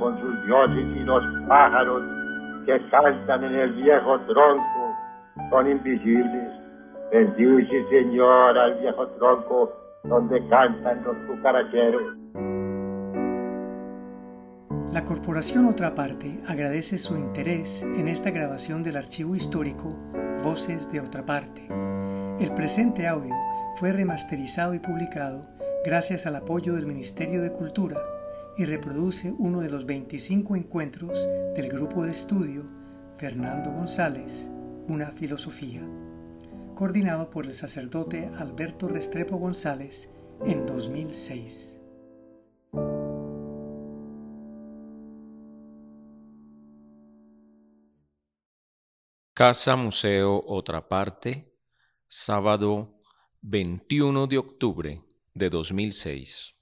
con sus dioses y los pájaros que cantan en el viejo tronco son invisibles. Bendice, Señor, al viejo tronco donde cantan los cucaracheros. La Corporación Otra Parte agradece su interés en esta grabación del archivo histórico Voces de Otra Parte. El presente audio fue remasterizado y publicado gracias al apoyo del Ministerio de Cultura y reproduce uno de los 25 encuentros del grupo de estudio Fernando González, Una Filosofía, coordinado por el sacerdote Alberto Restrepo González en 2006. Casa Museo Otra Parte, sábado 21 de octubre de 2006.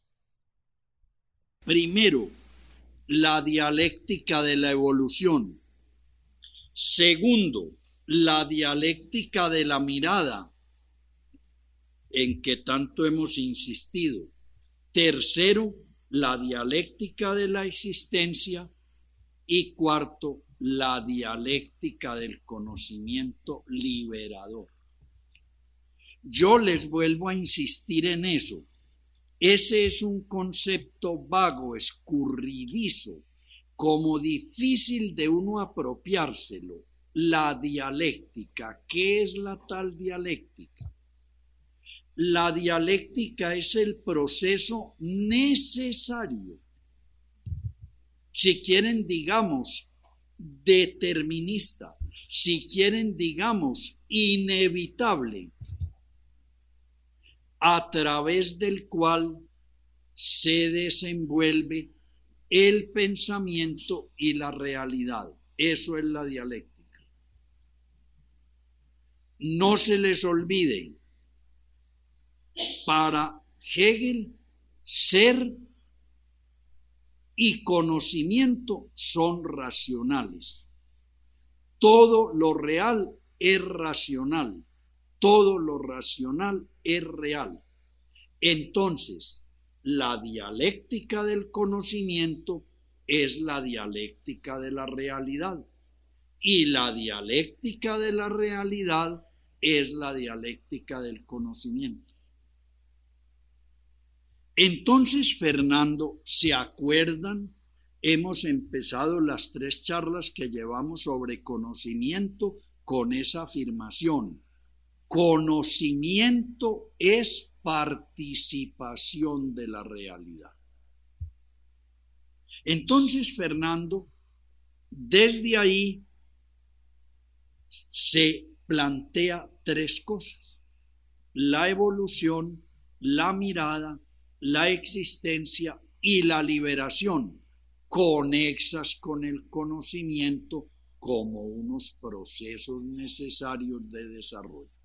Primero, la dialéctica de la evolución. Segundo, la dialéctica de la mirada, en que tanto hemos insistido. Tercero, la dialéctica de la existencia. Y cuarto, la dialéctica del conocimiento liberador. Yo les vuelvo a insistir en eso. Ese es un concepto vago, escurridizo, como difícil de uno apropiárselo. La dialéctica. ¿Qué es la tal dialéctica? La dialéctica es el proceso necesario. Si quieren, digamos, determinista, si quieren, digamos, inevitable, a través del cual se desenvuelve el pensamiento y la realidad. Eso es la dialéctica. No se les olvide, para Hegel, ser y conocimiento son racionales. Todo lo real es racional todo lo racional es real. Entonces, la dialéctica del conocimiento es la dialéctica de la realidad. Y la dialéctica de la realidad es la dialéctica del conocimiento. Entonces, Fernando, ¿se acuerdan? Hemos empezado las tres charlas que llevamos sobre conocimiento con esa afirmación. Conocimiento es participación de la realidad. Entonces, Fernando, desde ahí se plantea tres cosas. La evolución, la mirada, la existencia y la liberación, conexas con el conocimiento como unos procesos necesarios de desarrollo.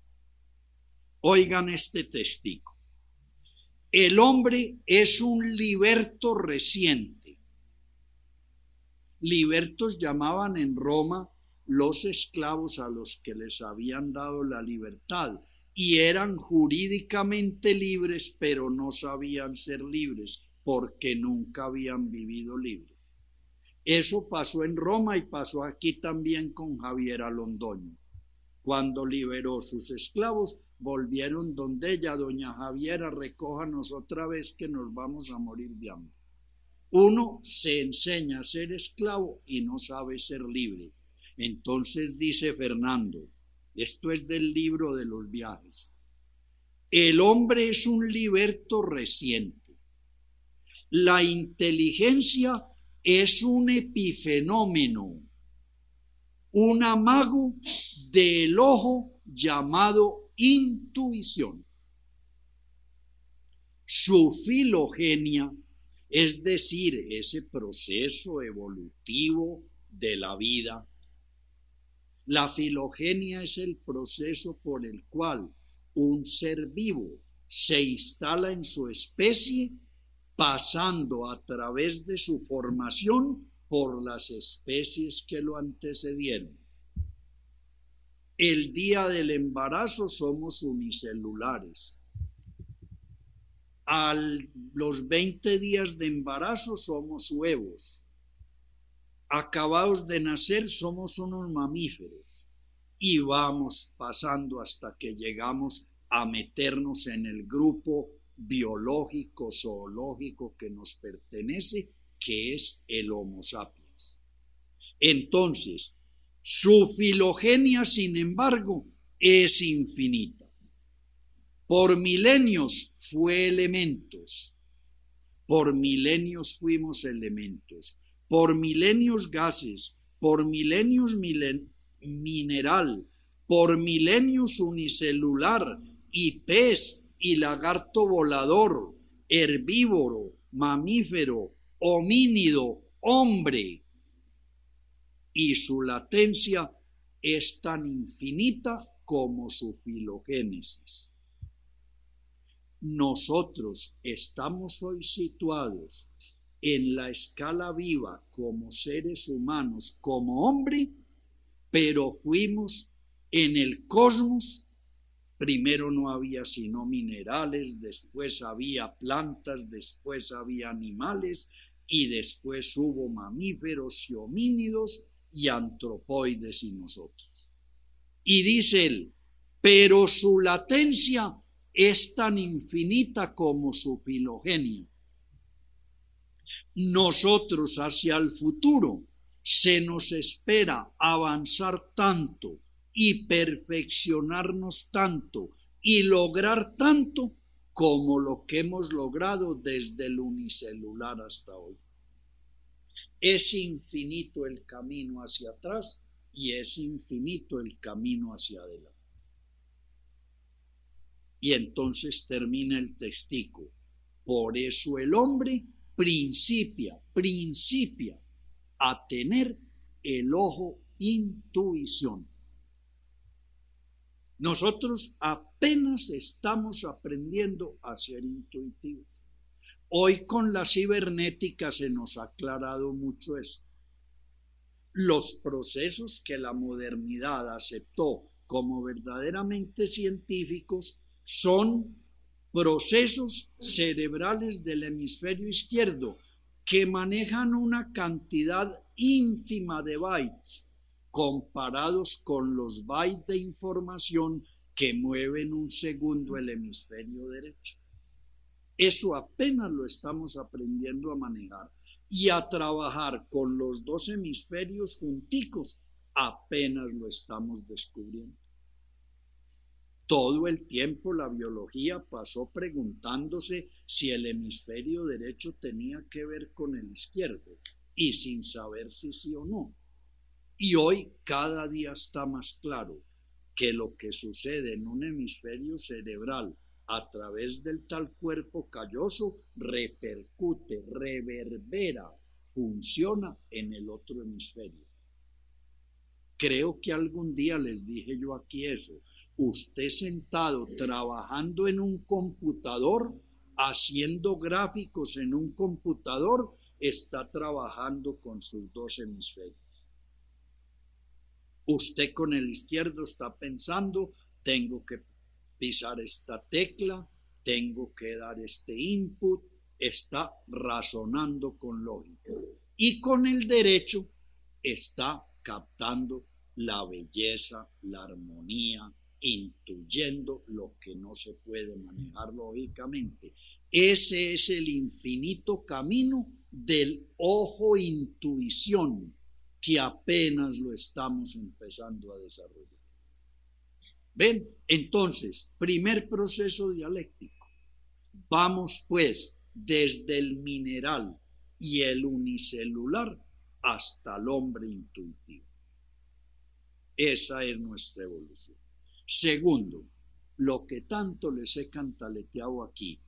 Oigan este testigo. El hombre es un liberto reciente. Libertos llamaban en Roma los esclavos a los que les habían dado la libertad y eran jurídicamente libres, pero no sabían ser libres porque nunca habían vivido libres. Eso pasó en Roma y pasó aquí también con Javier Alondoño. Cuando liberó sus esclavos, volvieron donde ella, doña Javiera, recójanos otra vez que nos vamos a morir de hambre. Uno se enseña a ser esclavo y no sabe ser libre. Entonces dice Fernando, esto es del libro de los viajes, el hombre es un liberto reciente. La inteligencia es un epifenómeno, un amago del ojo llamado intuición. Su filogenia, es decir, ese proceso evolutivo de la vida. La filogenia es el proceso por el cual un ser vivo se instala en su especie pasando a través de su formación por las especies que lo antecedieron. El día del embarazo somos unicelulares. A los 20 días de embarazo somos huevos. acabados de nacer somos unos mamíferos y vamos pasando hasta que llegamos a meternos en el grupo biológico, zoológico que nos pertenece, que es el Homo sapiens. Entonces, su filogenia, sin embargo, es infinita. Por milenios fue elementos, por milenios fuimos elementos, por milenios gases, por milenios mineral, por milenios unicelular y pez y lagarto volador, herbívoro, mamífero, homínido, hombre. Y su latencia es tan infinita como su filogénesis. Nosotros estamos hoy situados en la escala viva como seres humanos, como hombre, pero fuimos en el cosmos. Primero no había sino minerales, después había plantas, después había animales y después hubo mamíferos y homínidos y antropoides y nosotros. Y dice él, pero su latencia es tan infinita como su filogenia. Nosotros hacia el futuro se nos espera avanzar tanto y perfeccionarnos tanto y lograr tanto como lo que hemos logrado desde el unicelular hasta hoy. Es infinito el camino hacia atrás y es infinito el camino hacia adelante. Y entonces termina el testigo. Por eso el hombre principia, principia a tener el ojo intuición. Nosotros apenas estamos aprendiendo a ser intuitivos. Hoy con la cibernética se nos ha aclarado mucho eso. Los procesos que la modernidad aceptó como verdaderamente científicos son procesos cerebrales del hemisferio izquierdo que manejan una cantidad ínfima de bytes comparados con los bytes de información que mueven un segundo el hemisferio derecho. Eso apenas lo estamos aprendiendo a manejar y a trabajar con los dos hemisferios junticos apenas lo estamos descubriendo. Todo el tiempo la biología pasó preguntándose si el hemisferio derecho tenía que ver con el izquierdo y sin saber si sí o no. Y hoy cada día está más claro que lo que sucede en un hemisferio cerebral a través del tal cuerpo calloso repercute, reverbera, funciona en el otro hemisferio. Creo que algún día les dije yo aquí eso usted sentado trabajando en un computador, haciendo gráficos en un computador, está trabajando con sus dos hemisferios. Usted con el izquierdo está pensando, tengo que esta tecla, tengo que dar este input, está razonando con lógica. Y con el derecho está captando la belleza, la armonía, intuyendo lo que no se puede manejar lógicamente. Ese es el infinito camino del ojo intuición que apenas lo estamos empezando a desarrollar. ¿Ven? Entonces, primer proceso dialéctico. Vamos pues desde el mineral y el unicelular hasta el hombre intuitivo. Esa es nuestra evolución. Segundo, lo que tanto les he cantaleteado aquí,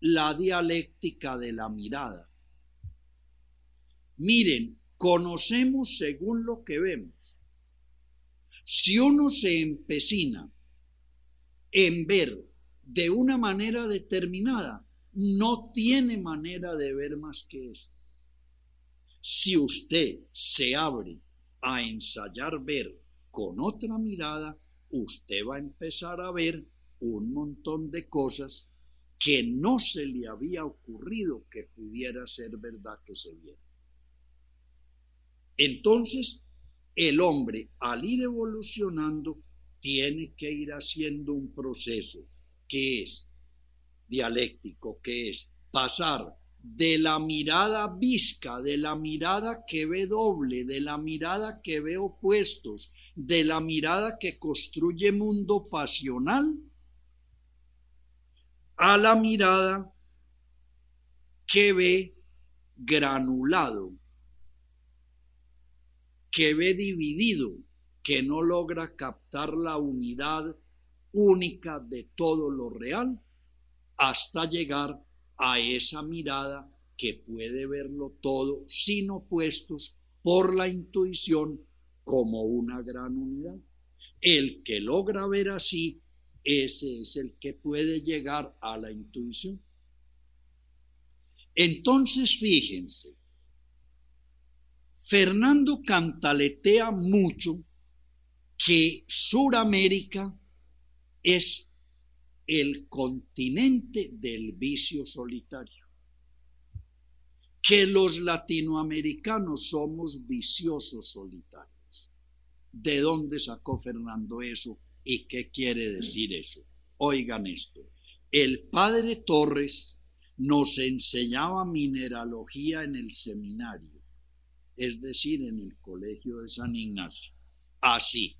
la dialéctica de la mirada. Miren, conocemos según lo que vemos. Si uno se empecina en ver de una manera determinada, no tiene manera de ver más que eso. Si usted se abre a ensayar ver con otra mirada, usted va a empezar a ver un montón de cosas que no se le había ocurrido que pudiera ser verdad que se viera. Entonces, el hombre al ir evolucionando tiene que ir haciendo un proceso que es dialéctico, que es pasar de la mirada visca, de la mirada que ve doble, de la mirada que ve opuestos, de la mirada que construye mundo pasional, a la mirada que ve granulado, que ve dividido, que no logra captar la unidad única de todo lo real hasta llegar a esa mirada que puede verlo todo sin opuestos por la intuición como una gran unidad. El que logra ver así, ese es el que puede llegar a la intuición. Entonces, fíjense, Fernando cantaletea mucho que Suramérica es el continente del vicio solitario, que los latinoamericanos somos viciosos solitarios. ¿De dónde sacó Fernando eso y qué quiere decir eso? Oigan esto, el padre Torres nos enseñaba mineralogía en el seminario, es decir, en el colegio de San Ignacio. Así,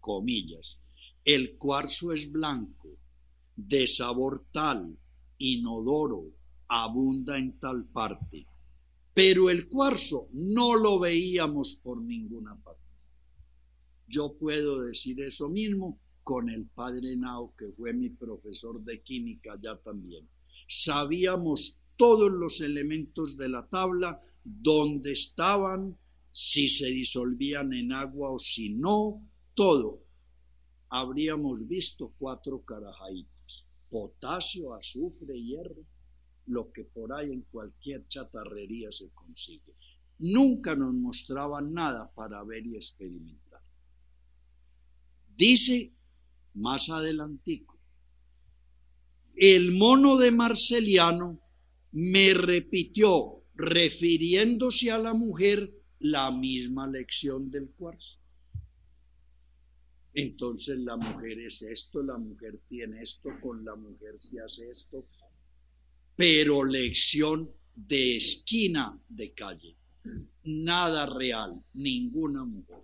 comillas, el cuarzo es blanco, de sabor tal, inodoro, abunda en tal parte. Pero el cuarzo no lo veíamos por ninguna parte. Yo puedo decir eso mismo con el padre Nao, que fue mi profesor de química ya también. Sabíamos todos los elementos de la tabla, dónde estaban, si se disolvían en agua o si no, todo. Habríamos visto cuatro carajaitas, potasio, azufre, hierro, lo que por ahí en cualquier chatarrería se consigue. Nunca nos mostraban nada para ver y experimentar. Dice más adelantico, el mono de Marceliano me repitió, refiriéndose a la mujer, la misma lección del cuarzo. Entonces la mujer es esto, la mujer tiene esto, con la mujer se hace esto, pero lección de esquina de calle, nada real, ninguna mujer.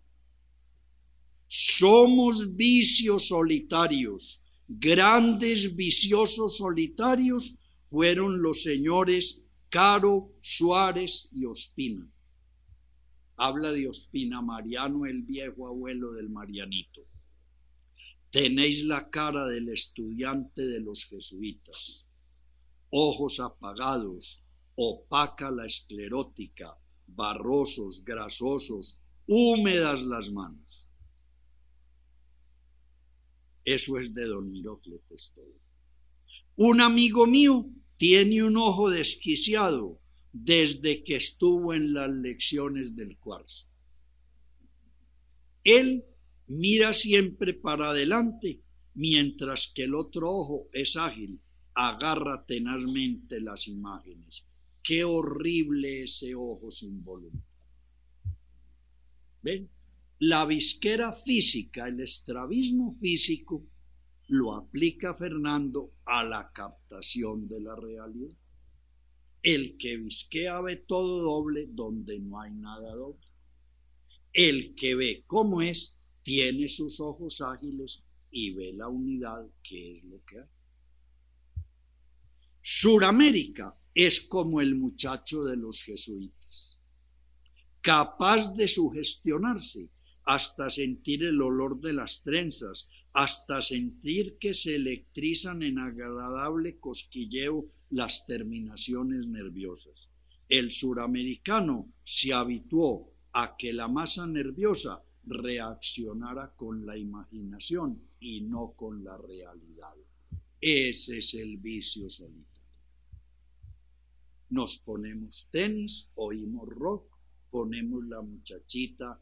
Somos vicios solitarios, grandes viciosos solitarios fueron los señores Caro, Suárez y Ospina. Habla de Ospina, Mariano, el viejo abuelo del Marianito. Tenéis la cara del estudiante de los jesuitas, ojos apagados, opaca la esclerótica, barrosos, grasosos, húmedas las manos. Eso es de don Mirocletes todo. Un amigo mío tiene un ojo desquiciado desde que estuvo en las lecciones del cuarzo. Él mira siempre para adelante, mientras que el otro ojo es ágil, agarra tenazmente las imágenes. Qué horrible ese ojo sin voluntad. ¿Ven? La visquera física, el estrabismo físico, lo aplica Fernando a la captación de la realidad. El que visquea ve todo doble donde no hay nada doble. El que ve cómo es, tiene sus ojos ágiles y ve la unidad que es lo que hay. Suramérica es como el muchacho de los jesuitas, capaz de sugestionarse hasta sentir el olor de las trenzas, hasta sentir que se electrizan en agradable cosquilleo las terminaciones nerviosas. El suramericano se habituó a que la masa nerviosa reaccionara con la imaginación y no con la realidad. Ese es el vicio solitario. Nos ponemos tenis, oímos rock, ponemos la muchachita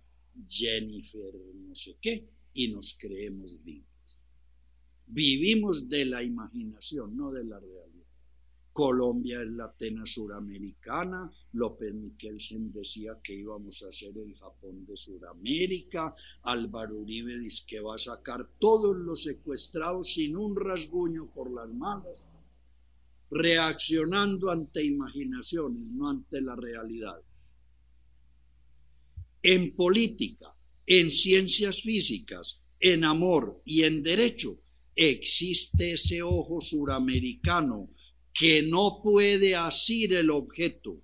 Jennifer no sé qué y nos creemos vivos. Vivimos de la imaginación, no de la realidad. Colombia es la Atenas suramericana, López Miquelsen decía que íbamos a ser el Japón de Suramérica, Álvaro Uribe dice que va a sacar todos los secuestrados sin un rasguño por las malas, reaccionando ante imaginaciones, no ante la realidad. En política, en ciencias físicas, en amor y en derecho, existe ese ojo suramericano que no puede asir el objeto,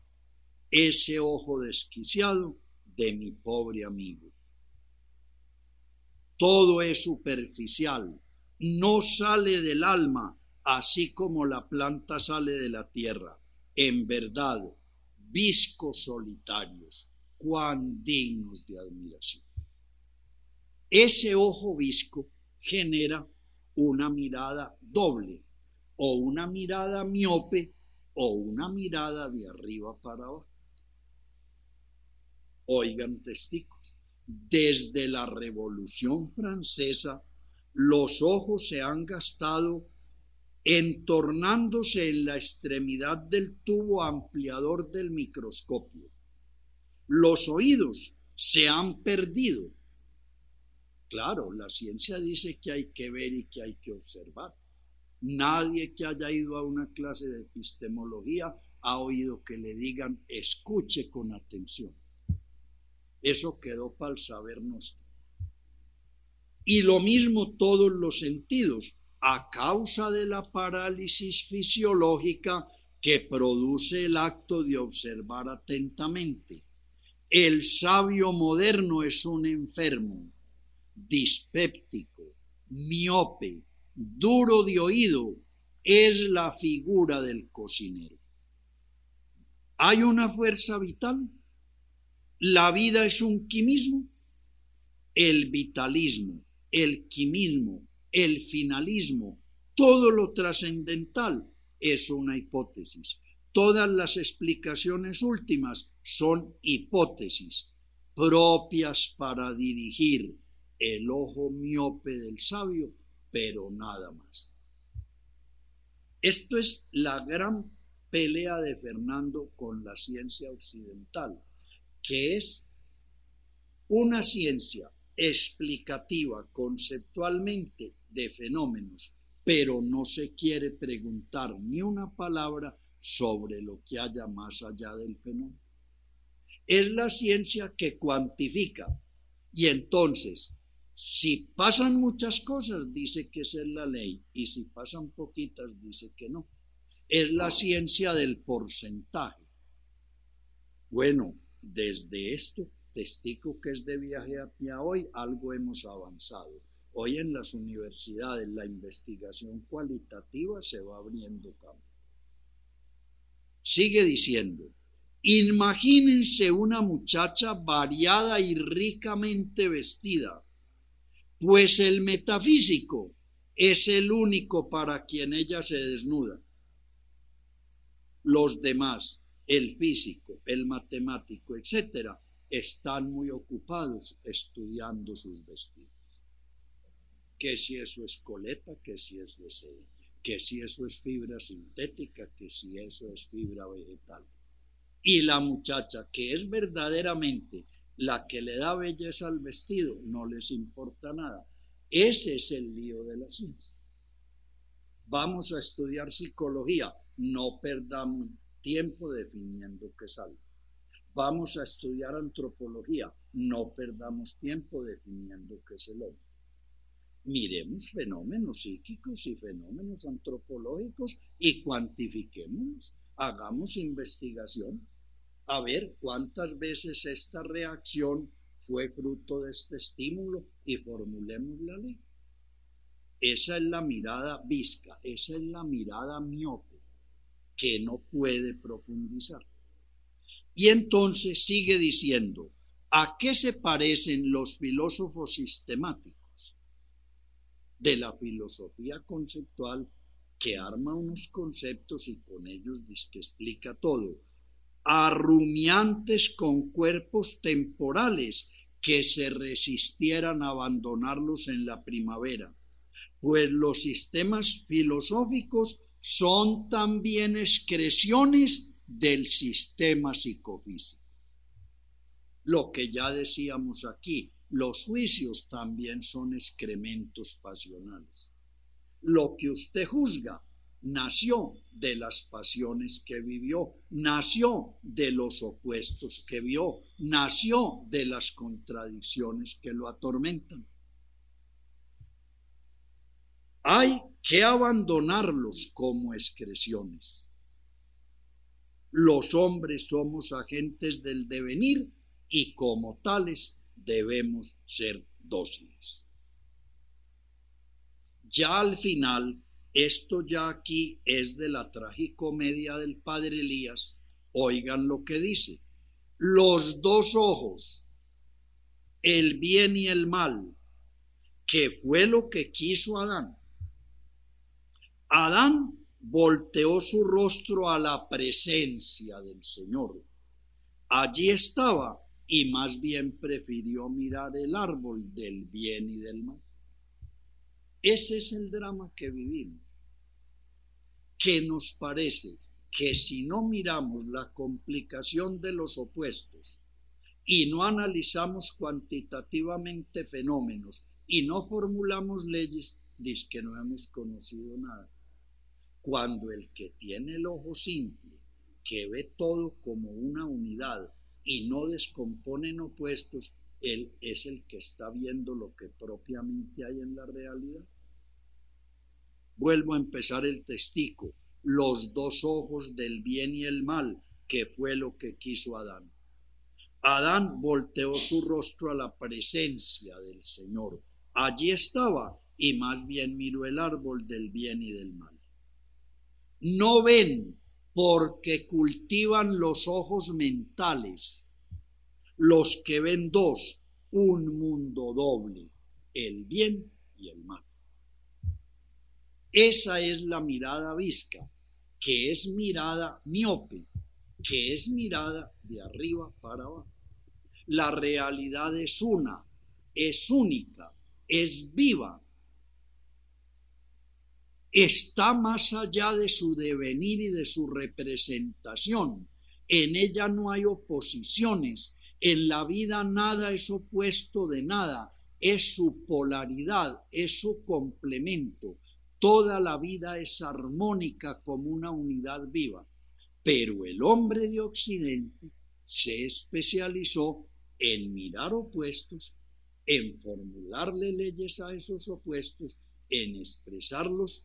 ese ojo desquiciado de mi pobre amigo. Todo es superficial, no sale del alma, así como la planta sale de la tierra. En verdad, viscos solitarios, cuán dignos de admiración. Ese ojo visco genera una mirada doble, o una mirada miope o una mirada de arriba para abajo. Oigan testigos, desde la Revolución Francesa los ojos se han gastado entornándose en la extremidad del tubo ampliador del microscopio. Los oídos se han perdido. Claro, la ciencia dice que hay que ver y que hay que observar. Nadie que haya ido a una clase de epistemología ha oído que le digan escuche con atención. Eso quedó para el saber nuestro. Y lo mismo todos los sentidos, a causa de la parálisis fisiológica que produce el acto de observar atentamente. El sabio moderno es un enfermo, dispéptico, miope, duro de oído, es la figura del cocinero. ¿Hay una fuerza vital? ¿La vida es un quimismo? El vitalismo, el quimismo, el finalismo, todo lo trascendental es una hipótesis. Todas las explicaciones últimas son hipótesis propias para dirigir el ojo miope del sabio pero nada más. Esto es la gran pelea de Fernando con la ciencia occidental, que es una ciencia explicativa conceptualmente de fenómenos, pero no se quiere preguntar ni una palabra sobre lo que haya más allá del fenómeno. Es la ciencia que cuantifica y entonces si pasan muchas cosas, dice que esa es la ley, y si pasan poquitas, dice que no. Es la ciencia del porcentaje. Bueno, desde esto, testigo que es de viaje hacia hoy, algo hemos avanzado. Hoy en las universidades la investigación cualitativa se va abriendo campo. Sigue diciendo, imagínense una muchacha variada y ricamente vestida pues el metafísico es el único para quien ella se desnuda. Los demás, el físico, el matemático, etcétera, están muy ocupados estudiando sus vestidos. Que si eso es coleta, que si eso es que si eso es fibra sintética, que si eso es fibra vegetal. Y la muchacha que es verdaderamente la que le da belleza al vestido, no les importa nada. Ese es el lío de la ciencia. Vamos a estudiar psicología, no perdamos tiempo definiendo qué es algo. Vamos a estudiar antropología, no perdamos tiempo definiendo qué es el hombre. Miremos fenómenos psíquicos y fenómenos antropológicos y cuantifiquémoslos. Hagamos investigación a ver cuántas veces esta reacción fue fruto de este estímulo y formulemos la ley. Esa es la mirada visca, esa es la mirada miope que no puede profundizar. Y entonces sigue diciendo, ¿a qué se parecen los filósofos sistemáticos? De la filosofía conceptual que arma unos conceptos y con ellos dice que explica todo arrumiantes con cuerpos temporales que se resistieran a abandonarlos en la primavera, pues los sistemas filosóficos son también excreciones del sistema psicofísico. Lo que ya decíamos aquí, los juicios también son excrementos pasionales. Lo que usted juzga nació de las pasiones que vivió, nació de los opuestos que vio, nació de las contradicciones que lo atormentan. Hay que abandonarlos como excreciones. Los hombres somos agentes del devenir y como tales debemos ser dóciles. Ya al final, esto ya aquí es de la tragicomedia del padre Elías, oigan lo que dice. Los dos ojos, el bien y el mal, que fue lo que quiso Adán. Adán volteó su rostro a la presencia del Señor. Allí estaba y más bien prefirió mirar el árbol del bien y del mal. Ese es el drama que vivimos, que nos parece que si no miramos la complicación de los opuestos y no analizamos cuantitativamente fenómenos y no formulamos leyes, dice que no hemos conocido nada. Cuando el que tiene el ojo simple, que ve todo como una unidad y no descompone en opuestos, él es el que está viendo lo que propiamente hay en la realidad. Vuelvo a empezar el testigo, los dos ojos del bien y el mal, que fue lo que quiso Adán. Adán volteó su rostro a la presencia del Señor. Allí estaba y más bien miró el árbol del bien y del mal. No ven porque cultivan los ojos mentales, los que ven dos, un mundo doble, el bien y el mal. Esa es la mirada visca, que es mirada miope, que es mirada de arriba para abajo. La realidad es una, es única, es viva, está más allá de su devenir y de su representación. En ella no hay oposiciones. En la vida nada es opuesto de nada. Es su polaridad, es su complemento. Toda la vida es armónica como una unidad viva. Pero el hombre de Occidente se especializó en mirar opuestos, en formularle leyes a esos opuestos, en expresarlos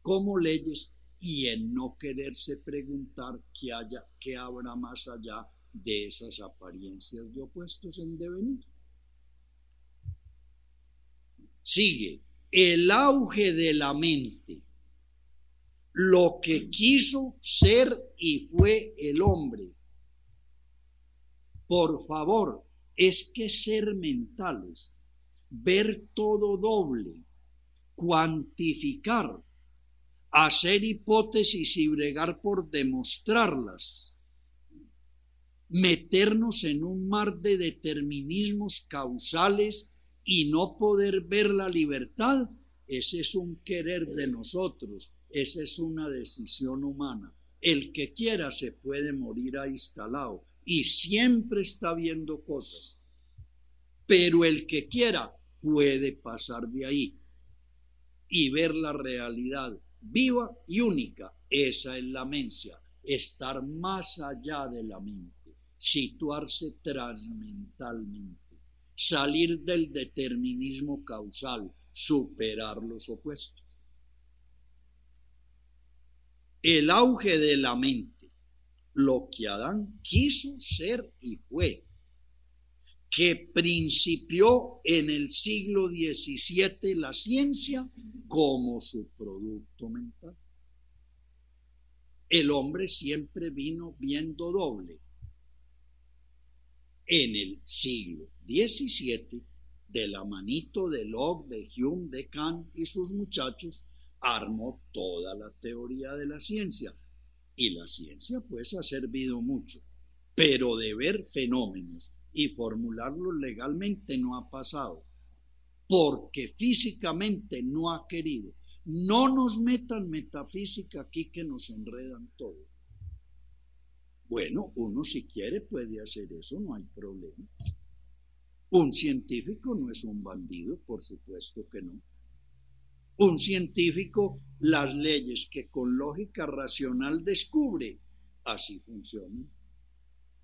como leyes y en no quererse preguntar qué, haya, qué habrá más allá de esas apariencias de opuestos en devenir. Sigue, el auge de la mente, lo que quiso ser y fue el hombre. Por favor, es que ser mentales, ver todo doble, cuantificar, hacer hipótesis y bregar por demostrarlas, meternos en un mar de determinismos causales y no poder ver la libertad, ese es un querer de nosotros, esa es una decisión humana. El que quiera se puede morir ahí instalado y siempre está viendo cosas, pero el que quiera puede pasar de ahí y ver la realidad viva y única. Esa es la mencia, estar más allá de la mente, situarse transmentalmente, salir del determinismo causal, superar los opuestos. El auge de la mente, lo que Adán quiso ser y fue, que principió en el siglo XVII la ciencia como su producto mental. El hombre siempre vino viendo doble. En el siglo XVII, de la manito de Locke, de Hume, de Kant y sus muchachos, armó toda la teoría de la ciencia. Y la ciencia pues ha servido mucho, pero de ver fenómenos y formularlos legalmente no ha pasado porque físicamente no ha querido. No nos metan metafísica aquí que nos enredan todo. Bueno, uno si quiere puede hacer eso, no hay problema. Un científico no es un bandido, por supuesto que no. Un científico, las leyes que con lógica racional descubre, así funcionan.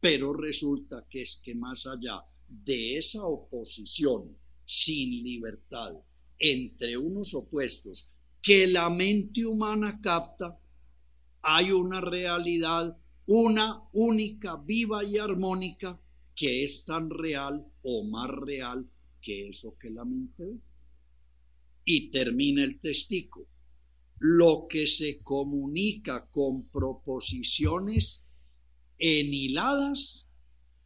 Pero resulta que es que más allá de esa oposición sin libertad entre unos opuestos que la mente humana capta, hay una realidad, una única, viva y armónica, que es tan real o más real que eso que la mente ve. Y termina el testigo. Lo que se comunica con proposiciones enhiladas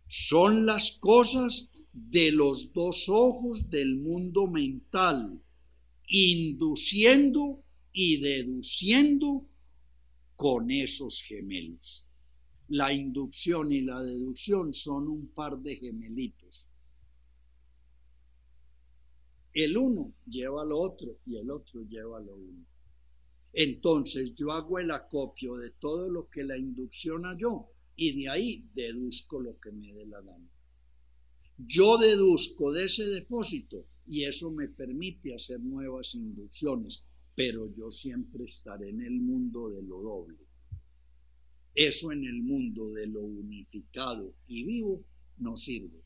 son las cosas de los dos ojos del mundo mental, induciendo y deduciendo con esos gemelos. La inducción y la deducción son un par de gemelitos. El uno lleva al otro y el otro lleva a lo uno. Entonces yo hago el acopio de todo lo que la inducción halló y de ahí deduzco lo que me dé la gana. Yo deduzco de ese depósito y eso me permite hacer nuevas inducciones, pero yo siempre estaré en el mundo de lo doble. Eso en el mundo de lo unificado y vivo no sirve.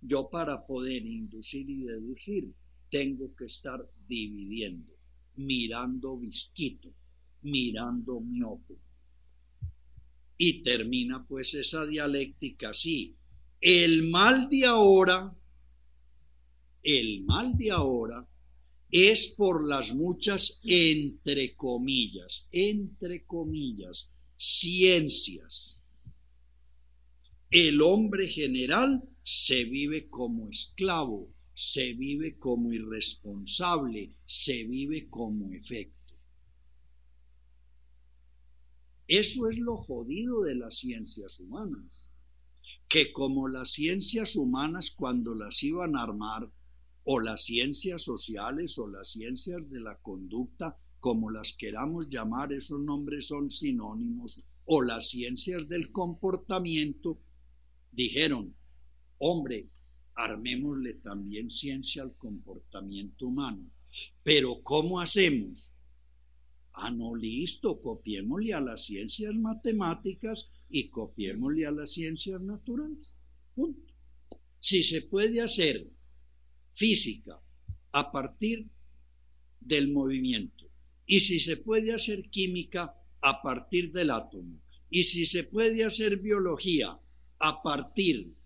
Yo para poder inducir y deducir tengo que estar dividiendo, mirando visquito, mirando miope. Y termina pues esa dialéctica así. El mal de ahora, el mal de ahora es por las muchas, entre comillas, entre comillas, ciencias. El hombre general se vive como esclavo, se vive como irresponsable, se vive como efecto. Eso es lo jodido de las ciencias humanas que como las ciencias humanas cuando las iban a armar, o las ciencias sociales o las ciencias de la conducta, como las queramos llamar, esos nombres son sinónimos, o las ciencias del comportamiento, dijeron, hombre, armémosle también ciencia al comportamiento humano. Pero ¿cómo hacemos? Ah, no, listo, copiémosle a las ciencias matemáticas y copiémosle a las ciencias naturales. Punto. Si se puede hacer física a partir del movimiento y si se puede hacer química a partir del átomo y si se puede hacer biología a partir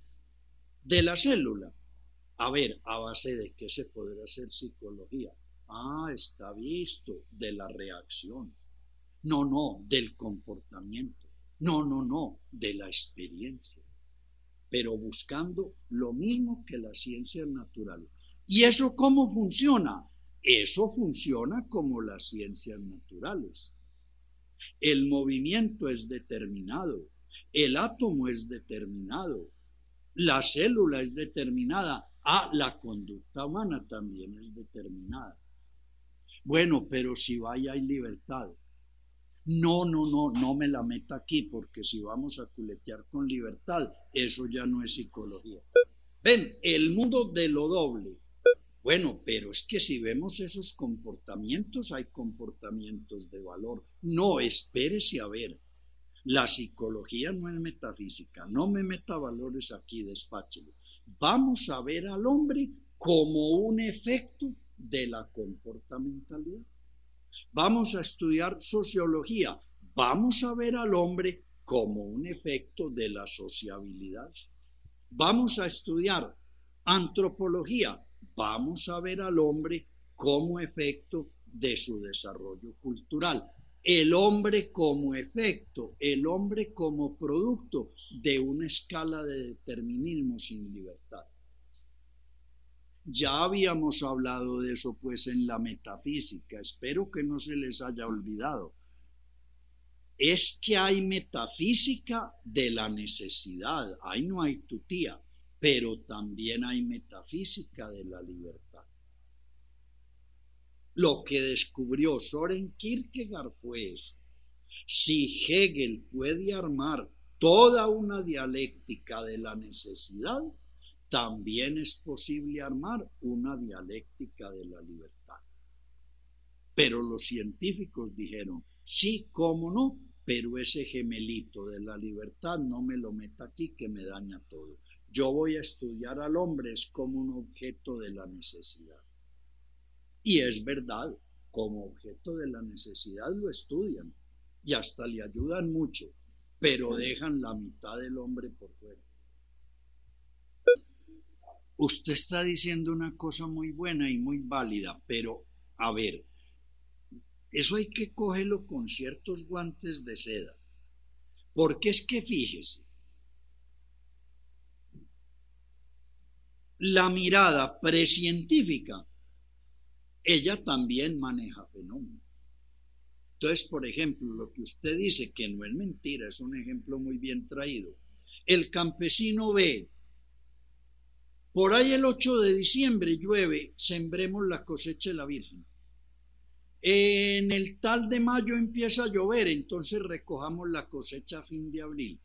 de la célula, a ver, a base de qué se podrá hacer psicología. Ah, está visto, de la reacción. No, no, del comportamiento. No, no, no, de la experiencia, pero buscando lo mismo que la ciencia natural. ¿Y eso cómo funciona? Eso funciona como las ciencias naturales. El movimiento es determinado, el átomo es determinado, la célula es determinada, ah, la conducta humana también es determinada. Bueno, pero si vaya hay libertad, no, no, no, no me la meta aquí, porque si vamos a culetear con libertad, eso ya no es psicología. Ven, el mundo de lo doble. Bueno, pero es que si vemos esos comportamientos, hay comportamientos de valor. No, espérese a ver. La psicología no es metafísica, no me meta valores aquí, despáchelo. Vamos a ver al hombre como un efecto de la comportamentalidad. Vamos a estudiar sociología. Vamos a ver al hombre como un efecto de la sociabilidad. Vamos a estudiar antropología. Vamos a ver al hombre como efecto de su desarrollo cultural. El hombre como efecto, el hombre como producto de una escala de determinismo sin libertad. Ya habíamos hablado de eso pues en la metafísica, espero que no se les haya olvidado. Es que hay metafísica de la necesidad, ahí no hay tutía, pero también hay metafísica de la libertad. Lo que descubrió Soren Kierkegaard fue eso. Si Hegel puede armar toda una dialéctica de la necesidad, también es posible armar una dialéctica de la libertad. Pero los científicos dijeron, sí, cómo no, pero ese gemelito de la libertad no me lo meta aquí que me daña todo. Yo voy a estudiar al hombre es como un objeto de la necesidad. Y es verdad, como objeto de la necesidad lo estudian y hasta le ayudan mucho, pero dejan la mitad del hombre por fuera. Usted está diciendo una cosa muy buena y muy válida, pero a ver, eso hay que cogerlo con ciertos guantes de seda. Porque es que fíjese, la mirada precientífica, ella también maneja fenómenos. Entonces, por ejemplo, lo que usted dice que no es mentira, es un ejemplo muy bien traído. El campesino ve, por ahí el 8 de diciembre llueve, sembremos la cosecha de la Virgen. En el tal de mayo empieza a llover, entonces recojamos la cosecha a fin de abril.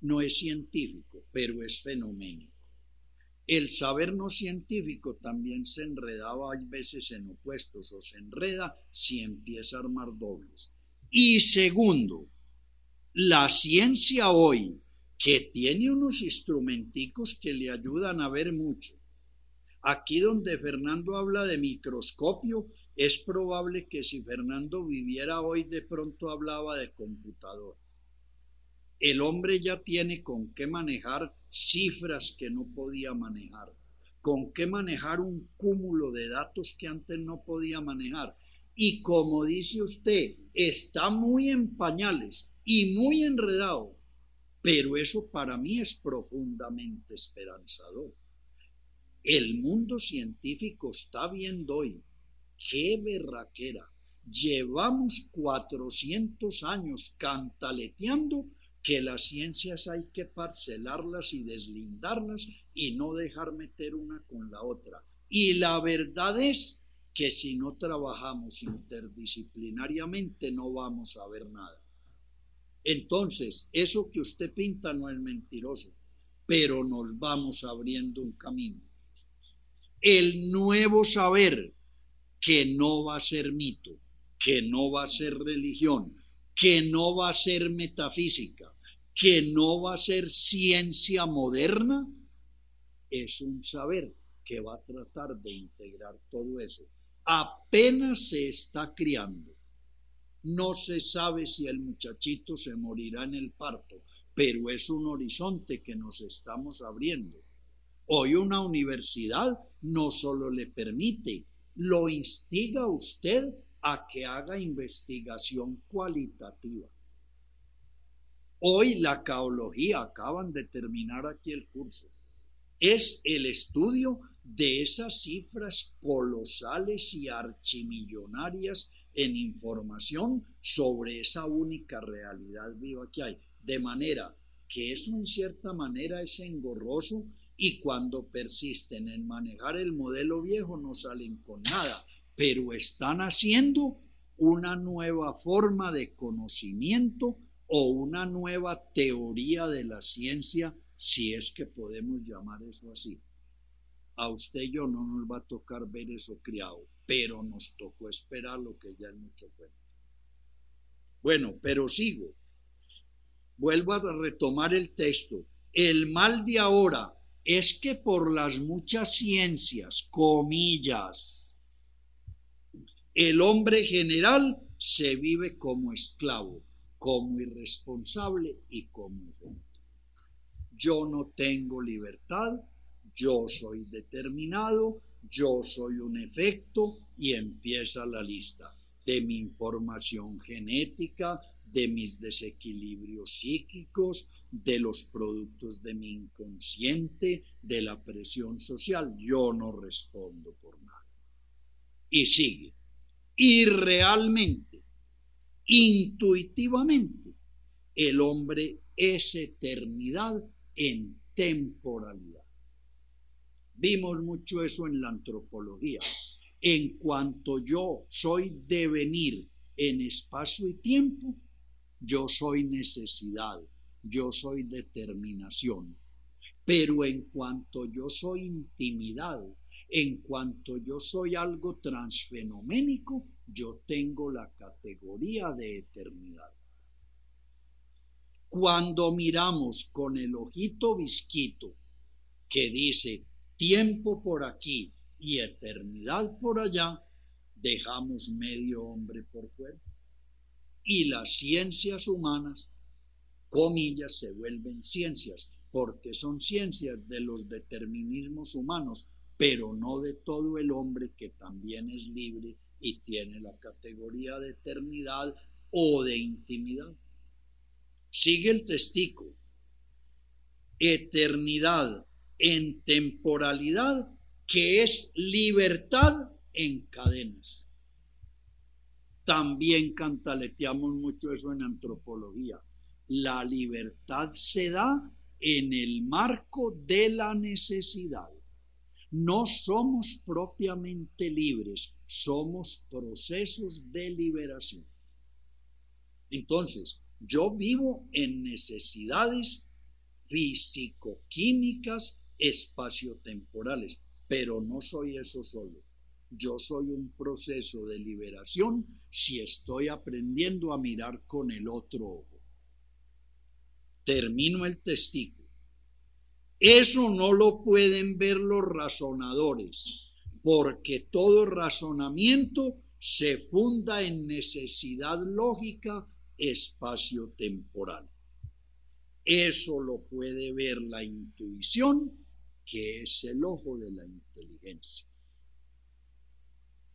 No es científico, pero es fenoménico. El saber no científico también se enredaba a veces en opuestos o se enreda si empieza a armar dobles. Y segundo, la ciencia hoy, que tiene unos instrumenticos que le ayudan a ver mucho. Aquí donde Fernando habla de microscopio, es probable que si Fernando viviera hoy de pronto hablaba de computador. El hombre ya tiene con qué manejar cifras que no podía manejar, con qué manejar un cúmulo de datos que antes no podía manejar. Y como dice usted, está muy en pañales y muy enredado, pero eso para mí es profundamente esperanzador. El mundo científico está viendo hoy ¡Qué berraquera! Llevamos 400 años cantaleteando que las ciencias hay que parcelarlas y deslindarlas y no dejar meter una con la otra. Y la verdad es que si no trabajamos interdisciplinariamente no vamos a ver nada. Entonces, eso que usted pinta no es mentiroso, pero nos vamos abriendo un camino. El nuevo saber que no va a ser mito, que no va a ser religión, que no va a ser metafísica, que no va a ser ciencia moderna, es un saber que va a tratar de integrar todo eso. Apenas se está criando. No se sabe si el muchachito se morirá en el parto, pero es un horizonte que nos estamos abriendo. Hoy una universidad no solo le permite lo instiga usted a que haga investigación cualitativa. Hoy la caología, acaban de terminar aquí el curso, es el estudio de esas cifras colosales y archimillonarias en información sobre esa única realidad viva que hay. De manera que eso en cierta manera es engorroso y cuando persisten en manejar el modelo viejo no salen con nada, pero están haciendo una nueva forma de conocimiento o una nueva teoría de la ciencia, si es que podemos llamar eso así. A usted y yo no nos va a tocar ver eso criado, pero nos tocó esperar lo que ya es mucho cuento. Bueno, pero sigo. Vuelvo a retomar el texto. El mal de ahora es que por las muchas ciencias, comillas, el hombre general se vive como esclavo, como irresponsable y como injusto. Yo no tengo libertad, yo soy determinado, yo soy un efecto y empieza la lista de mi información genética, de mis desequilibrios psíquicos, de los productos de mi inconsciente, de la presión social. Yo no respondo por nada. Y sigue. Y realmente, intuitivamente, el hombre es eternidad en temporalidad. Vimos mucho eso en la antropología. En cuanto yo soy devenir en espacio y tiempo, yo soy necesidad, yo soy determinación. Pero en cuanto yo soy intimidad, en cuanto yo soy algo transfenoménico, yo tengo la categoría de eternidad. Cuando miramos con el ojito visquito que dice tiempo por aquí y eternidad por allá, dejamos medio hombre por fuera. Y las ciencias humanas, comillas, se vuelven ciencias, porque son ciencias de los determinismos humanos, pero no de todo el hombre que también es libre y tiene la categoría de eternidad o de intimidad. Sigue el testigo. Eternidad en temporalidad, que es libertad en cadenas. También cantaleteamos mucho eso en antropología. La libertad se da en el marco de la necesidad. No somos propiamente libres, somos procesos de liberación. Entonces, yo vivo en necesidades físico-químicas espaciotemporales, pero no soy eso solo. Yo soy un proceso de liberación si estoy aprendiendo a mirar con el otro ojo. Termino el testigo. Eso no lo pueden ver los razonadores, porque todo razonamiento se funda en necesidad lógica espacio-temporal. Eso lo puede ver la intuición, que es el ojo de la inteligencia.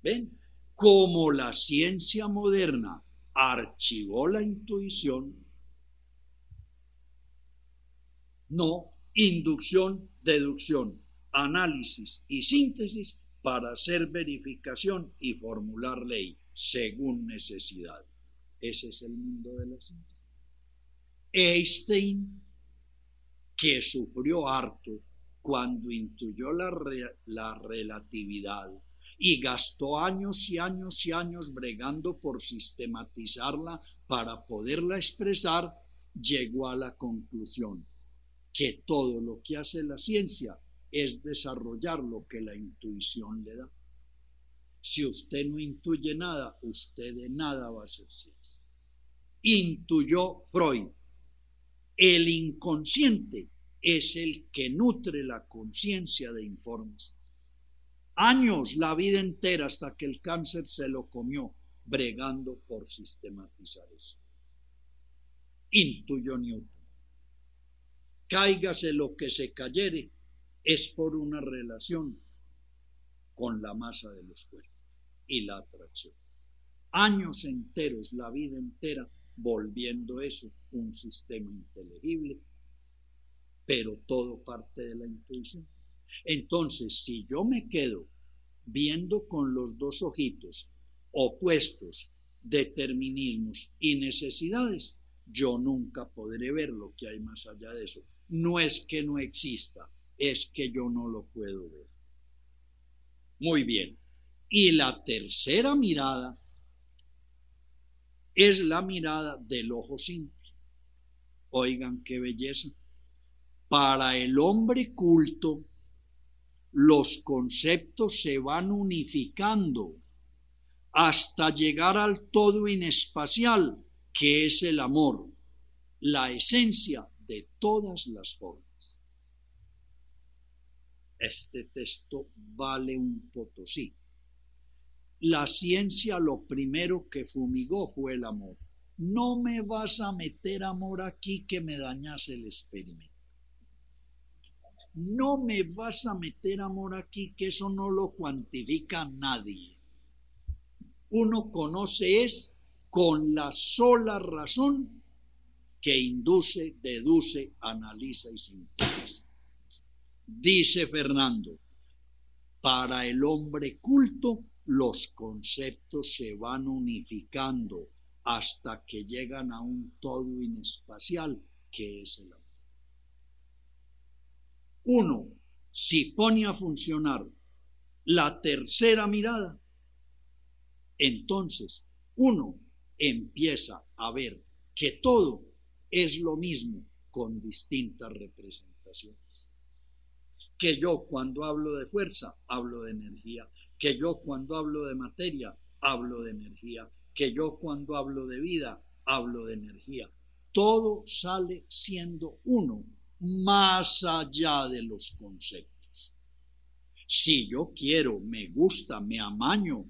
¿Ven? Como la ciencia moderna archivó la intuición, no inducción, deducción, análisis y síntesis para hacer verificación y formular ley según necesidad. Ese es el mundo de la ciencia. Einstein, que sufrió harto cuando intuyó la, la relatividad y gastó años y años y años bregando por sistematizarla para poderla expresar, llegó a la conclusión que todo lo que hace la ciencia es desarrollar lo que la intuición le da. Si usted no intuye nada, usted de nada va a ser ciencia. Intuyó Freud. El inconsciente es el que nutre la conciencia de informes. Años, la vida entera, hasta que el cáncer se lo comió, bregando por sistematizar eso. Intuyó Newton. Cáigase lo que se cayere, es por una relación con la masa de los cuerpos y la atracción. Años enteros, la vida entera, volviendo eso un sistema inteligible, pero todo parte de la intuición. Entonces, si yo me quedo viendo con los dos ojitos opuestos, determinismos y necesidades, yo nunca podré ver lo que hay más allá de eso. No es que no exista, es que yo no lo puedo ver. Muy bien. Y la tercera mirada es la mirada del ojo simple. Oigan qué belleza. Para el hombre culto, los conceptos se van unificando hasta llegar al todo inespacial, que es el amor, la esencia de todas las formas. Este texto vale un potosí. La ciencia lo primero que fumigó fue el amor. No me vas a meter amor aquí que me dañas el experimento. No me vas a meter amor aquí, que eso no lo cuantifica nadie. Uno conoce es con la sola razón que induce, deduce, analiza y sintetiza. Dice Fernando, para el hombre culto los conceptos se van unificando hasta que llegan a un todo inespacial que es el amor. Uno, si pone a funcionar la tercera mirada, entonces uno empieza a ver que todo es lo mismo con distintas representaciones. Que yo cuando hablo de fuerza, hablo de energía. Que yo cuando hablo de materia, hablo de energía. Que yo cuando hablo de vida, hablo de energía. Todo sale siendo uno, más allá de los conceptos. Si yo quiero, me gusta, me amaño,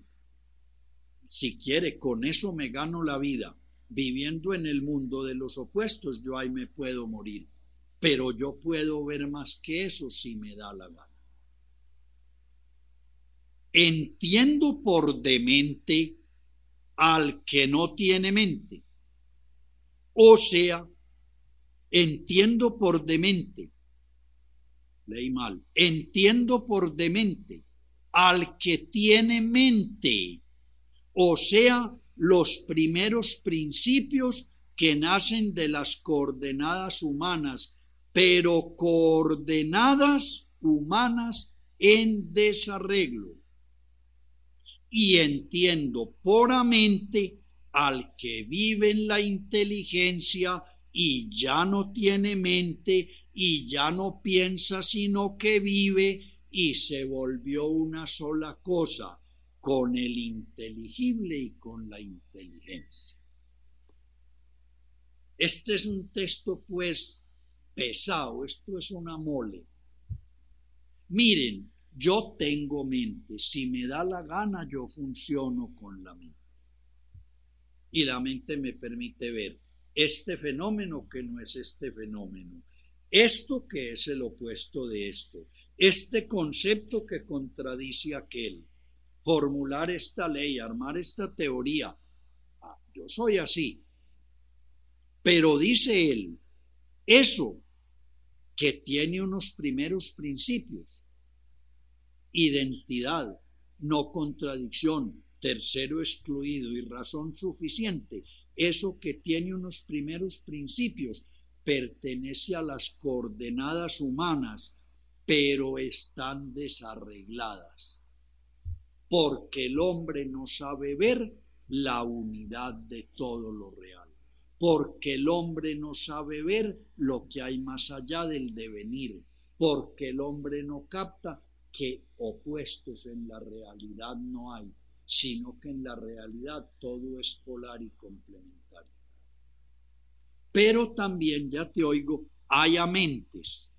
si quiere, con eso me gano la vida. Viviendo en el mundo de los opuestos, yo ahí me puedo morir. Pero yo puedo ver más que eso si me da la gana. Entiendo por demente al que no tiene mente. O sea, entiendo por demente. Leí mal. Entiendo por demente al que tiene mente o sea, los primeros principios que nacen de las coordenadas humanas, pero coordenadas humanas en desarreglo. Y entiendo puramente al que vive en la inteligencia y ya no tiene mente y ya no piensa sino que vive y se volvió una sola cosa, con el inteligible y con la inteligencia. Este es un texto pues pesado, esto es una mole. Miren, yo tengo mente, si me da la gana yo funciono con la mente. Y la mente me permite ver este fenómeno que no es este fenómeno, esto que es el opuesto de esto, este concepto que contradice aquel, formular esta ley, armar esta teoría. Ah, yo soy así. Pero dice él, eso que tiene unos primeros principios, identidad, no contradicción, tercero excluido y razón suficiente, eso que tiene unos primeros principios, pertenece a las coordenadas humanas, pero están desarregladas porque el hombre no sabe ver la unidad de todo lo real, porque el hombre no sabe ver lo que hay más allá del devenir, porque el hombre no capta que opuestos en la realidad no hay, sino que en la realidad todo es polar y complementario. Pero también, ya te oigo, hay amentes.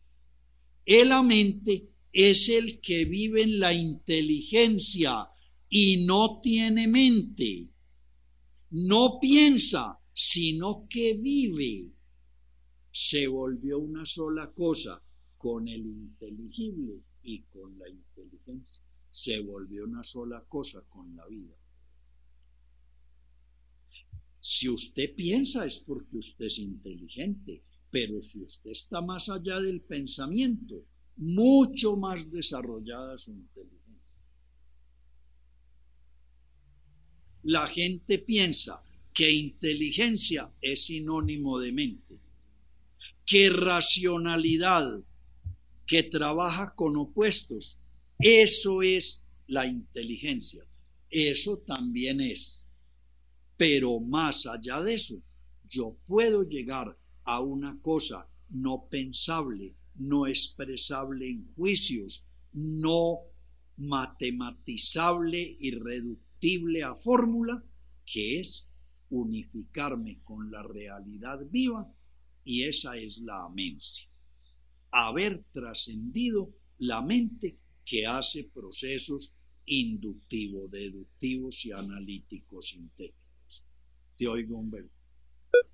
El amente es el que vive en la inteligencia y no tiene mente. No piensa, sino que vive. Se volvió una sola cosa con el inteligible y con la inteligencia. Se volvió una sola cosa con la vida. Si usted piensa es porque usted es inteligente, pero si usted está más allá del pensamiento, mucho más desarrollada su inteligencia. La gente piensa que inteligencia es sinónimo de mente, que racionalidad, que trabaja con opuestos, eso es la inteligencia, eso también es. Pero más allá de eso, yo puedo llegar a una cosa no pensable, no expresable en juicios, no matematizable y reductible a fórmula, que es unificarme con la realidad viva, y esa es la amencia. Haber trascendido la mente que hace procesos inductivos, deductivos y analíticos sintéticos. Te oigo, Humberto.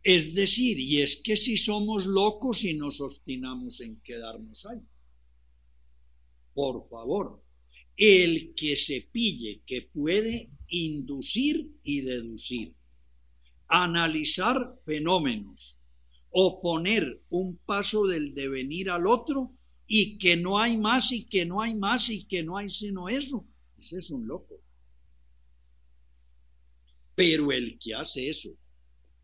Es decir, y es que si somos locos y nos obstinamos en quedarnos ahí. Por favor, el que se pille que puede inducir y deducir, analizar fenómenos, o poner un paso del devenir al otro y que no hay más y que no hay más y que no hay sino eso, ese es un loco. Pero el que hace eso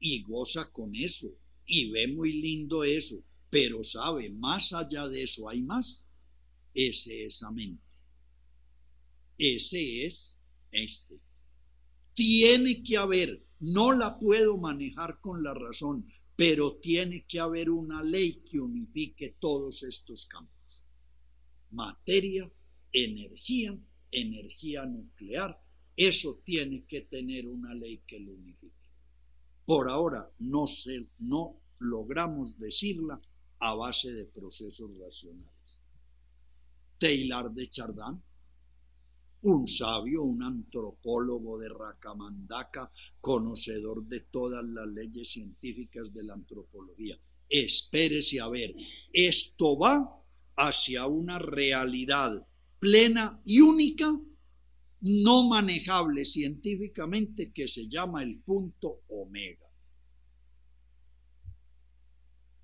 y goza con eso y ve muy lindo eso, pero sabe, más allá de eso hay más, ese es mente. Ese es este. Tiene que haber, no la puedo manejar con la razón, pero tiene que haber una ley que unifique todos estos campos. Materia, energía, energía nuclear, eso tiene que tener una ley que lo unifique. Por ahora no, no logramos decirla a base de procesos racionales. Taylor de Chardin, un sabio, un antropólogo de Racamandaca, conocedor de todas las leyes científicas de la antropología. Espérese a ver, esto va hacia una realidad plena y única, no manejable científicamente, que se llama el punto omega.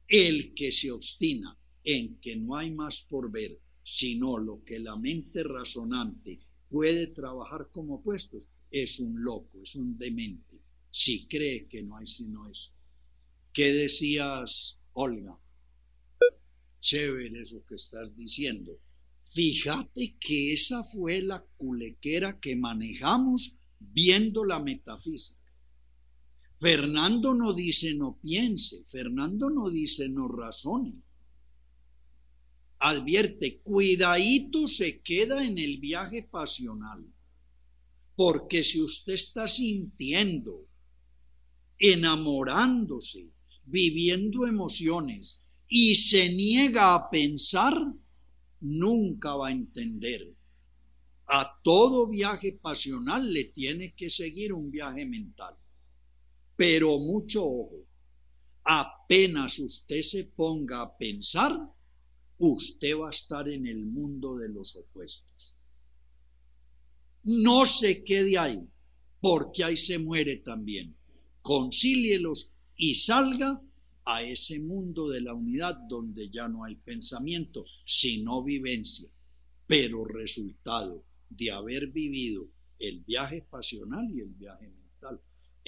El que se obstina en que no hay más por ver, sino lo que la mente razonante puede trabajar como opuestos, es un loco, es un demente, si cree que no hay sino eso. ¿Qué decías, Olga? Chévere eso que estás diciendo. Fíjate que esa fue la culequera que manejamos viendo la metafísica. Fernando no dice no piense, Fernando no dice no razone. Advierte, cuidadito se queda en el viaje pasional, porque si usted está sintiendo, enamorándose, viviendo emociones y se niega a pensar, nunca va a entender. A todo viaje pasional le tiene que seguir un viaje mental. Pero mucho ojo, apenas usted se ponga a pensar, usted va a estar en el mundo de los opuestos. No se quede ahí, porque ahí se muere también. Concílielos y salga a ese mundo de la unidad donde ya no hay pensamiento, sino vivencia, pero resultado de haber vivido el viaje pasional y el viaje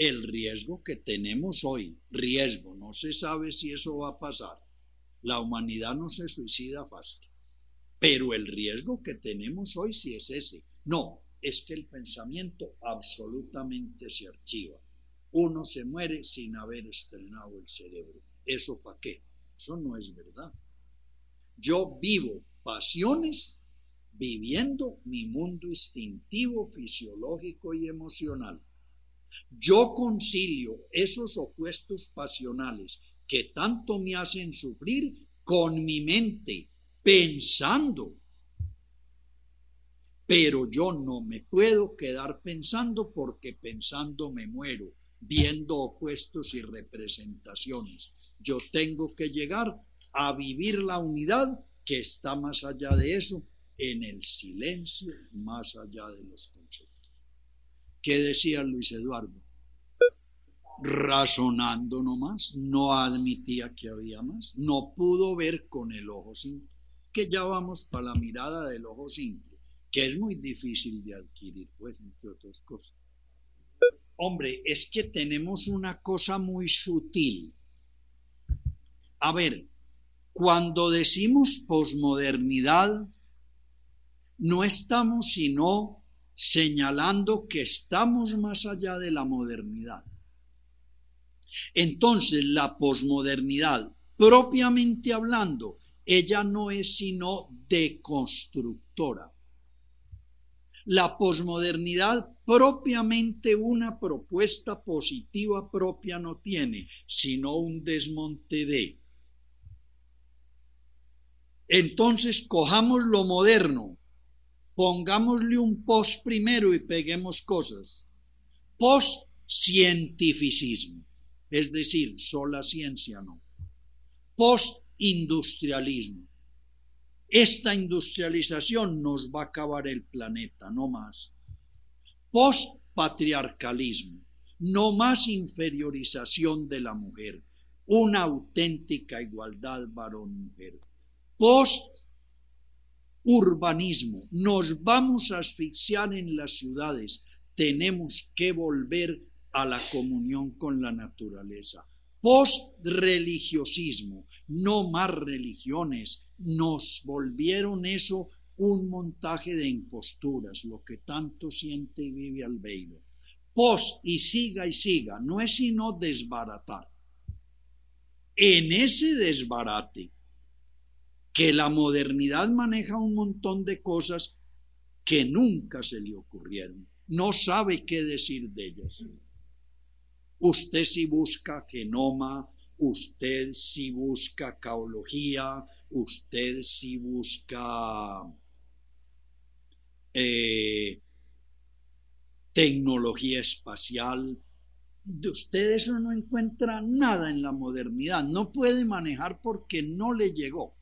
el riesgo que tenemos hoy, riesgo, no se sabe si eso va a pasar. La humanidad no se suicida fácil, pero el riesgo que tenemos hoy sí es ese. No, es que el pensamiento absolutamente se archiva. Uno se muere sin haber estrenado el cerebro. ¿Eso para qué? Eso no es verdad. Yo vivo pasiones viviendo mi mundo instintivo, fisiológico y emocional yo concilio esos opuestos pasionales que tanto me hacen sufrir con mi mente, pensando. Pero yo no me puedo quedar pensando porque pensando me muero, viendo opuestos y representaciones. Yo tengo que llegar a vivir la unidad que está más allá de eso, en el silencio, más allá de los conceptos. ¿Qué decía Luis Eduardo? Razonando nomás, no admitía que había más, no pudo ver con el ojo simple, que ya vamos para la mirada del ojo simple, que es muy difícil de adquirir, pues, entre otras cosas. Hombre, es que tenemos una cosa muy sutil. A ver, cuando decimos posmodernidad, no estamos sino señalando que estamos más allá de la modernidad. Entonces, la posmodernidad, propiamente hablando, ella no es sino deconstructora. La posmodernidad propiamente una propuesta positiva propia no tiene, sino un desmonte de. Entonces, cojamos lo moderno, pongámosle un post primero y peguemos cosas. Post-cientificismo, es decir, sola ciencia no. Post-industrialismo. Esta industrialización nos va a acabar el planeta, no más. Post-patriarcalismo, no más inferiorización de la mujer, una auténtica igualdad varón-mujer. Post urbanismo, nos vamos a asfixiar en las ciudades, tenemos que volver a la comunión con la naturaleza. Post-religiosismo, no más religiones, nos volvieron eso un montaje de imposturas, lo que tanto siente y vive Albeiro. Post y siga y siga, no es sino desbaratar. En ese desbarate, que la modernidad maneja un montón de cosas que nunca se le ocurrieron, no sabe qué decir de ellas. Usted si busca genoma, usted si busca caología, usted si busca eh, tecnología espacial. De usted eso no encuentra nada en la modernidad, no puede manejar porque no le llegó.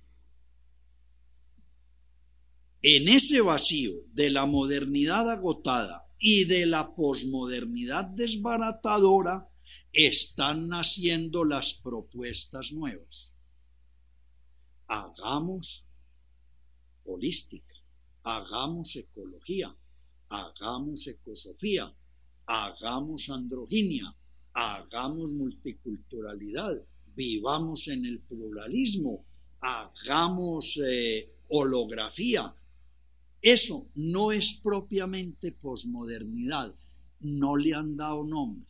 En ese vacío de la modernidad agotada y de la posmodernidad desbaratadora están naciendo las propuestas nuevas. Hagamos holística hagamos ecología, hagamos ecosofía, hagamos androginia, hagamos multiculturalidad, vivamos en el pluralismo, hagamos eh, holografía. Eso no es propiamente posmodernidad, no le han dado nombre.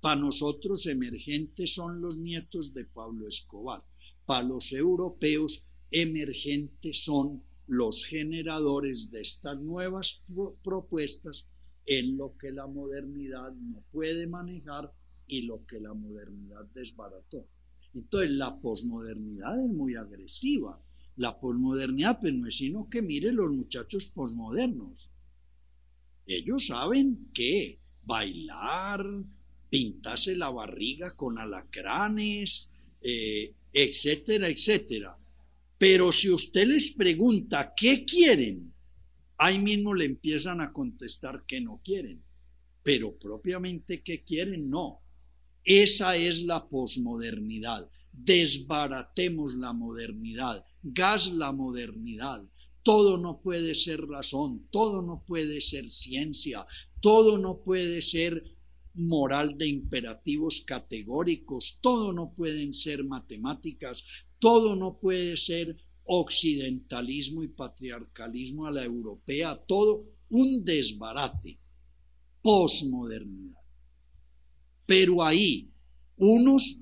Para nosotros emergentes son los nietos de Pablo Escobar. Para los europeos emergentes son los generadores de estas nuevas propuestas en lo que la modernidad no puede manejar y lo que la modernidad desbarató. Entonces la posmodernidad es muy agresiva. La posmodernidad, pues no es sino que mire los muchachos posmodernos. Ellos saben que bailar, pintarse la barriga con alacranes, eh, etcétera, etcétera. Pero si usted les pregunta qué quieren, ahí mismo le empiezan a contestar que no quieren. Pero propiamente qué quieren, no. Esa es la posmodernidad. Desbaratemos la modernidad, gas la modernidad. Todo no puede ser razón, todo no puede ser ciencia, todo no puede ser moral de imperativos categóricos, todo no pueden ser matemáticas, todo no puede ser occidentalismo y patriarcalismo a la europea, todo un desbarate, posmodernidad. Pero ahí, unos,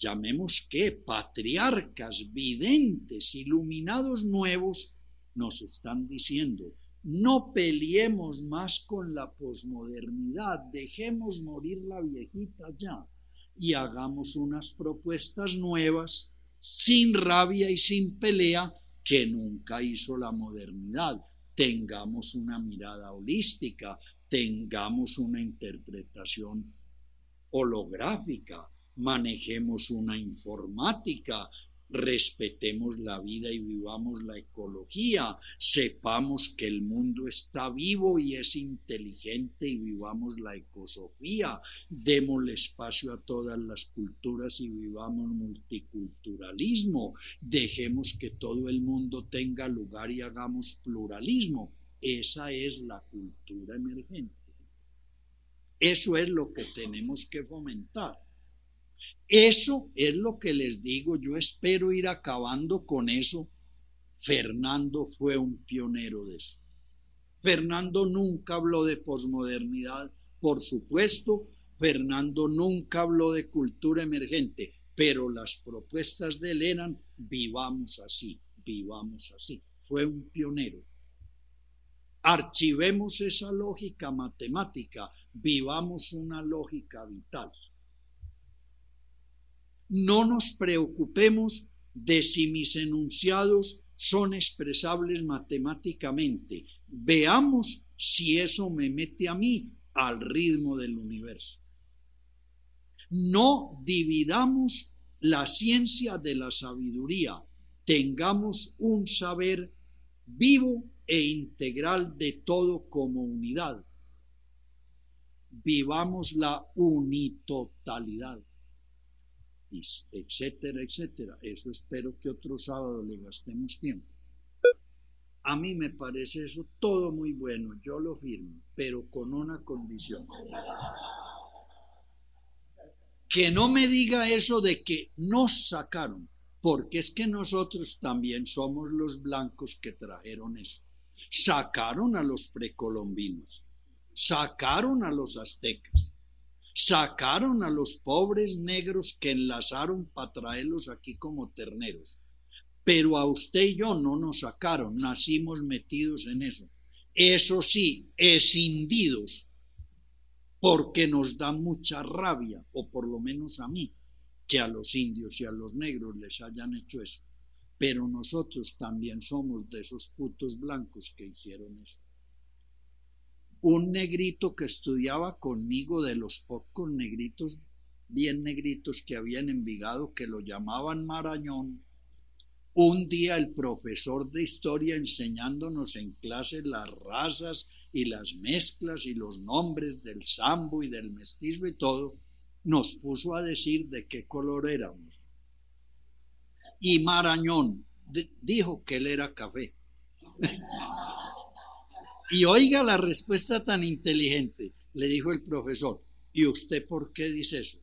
llamemos que, patriarcas, videntes, iluminados nuevos, nos están diciendo, no peleemos más con la posmodernidad, dejemos morir la viejita ya y hagamos unas propuestas nuevas sin rabia y sin pelea que nunca hizo la modernidad. Tengamos una mirada holística, tengamos una interpretación holográfica, manejemos una informática, respetemos la vida y vivamos la ecología, sepamos que el mundo está vivo y es inteligente y vivamos la ecosofía, démosle espacio a todas las culturas y vivamos multiculturalismo, dejemos que todo el mundo tenga lugar y hagamos pluralismo. Esa es la cultura emergente. Eso es lo que tenemos que fomentar. Eso es lo que les digo, yo espero ir acabando con eso. Fernando fue un pionero de eso. Fernando nunca habló de posmodernidad, por supuesto, Fernando nunca habló de cultura emergente, pero las propuestas de él vivamos así, vivamos así. Fue un pionero. Archivemos esa lógica matemática, vivamos una lógica vital no nos preocupemos de si mis enunciados son expresables matemáticamente. Veamos si eso me mete a mí al ritmo del universo. No dividamos la ciencia de la sabiduría. Tengamos un saber vivo e integral de todo como unidad. Vivamos la unitotalidad etcétera, etcétera. Eso espero que otro sábado le gastemos tiempo. A mí me parece eso todo muy bueno, yo lo firmo, pero con una condición. Que no me diga eso de que nos sacaron. porque es que nosotros también somos los blancos que trajeron eso. Sacaron a los precolombinos, sacaron a los aztecas, sacaron a los pobres negros que enlazaron para traerlos aquí como terneros. Pero a usted y yo no nos sacaron, nacimos metidos en eso. Eso sí, escindidos, porque nos da mucha rabia, o por lo menos a mí, que a los indios y a los negros les hayan hecho eso. Pero nosotros también somos de esos putos blancos que hicieron eso un negrito que estudiaba conmigo de los pocos negritos, bien negritos que habían en Envigado, que lo llamaban Marañón. Un día el profesor de historia enseñándonos en clase las razas y las mezclas y los nombres del sambo y del mestizo y todo, nos puso a decir de qué color éramos. Y Marañón dijo que él era café. Y oiga la respuesta tan inteligente, le dijo el profesor. ¿Y usted por qué dice eso?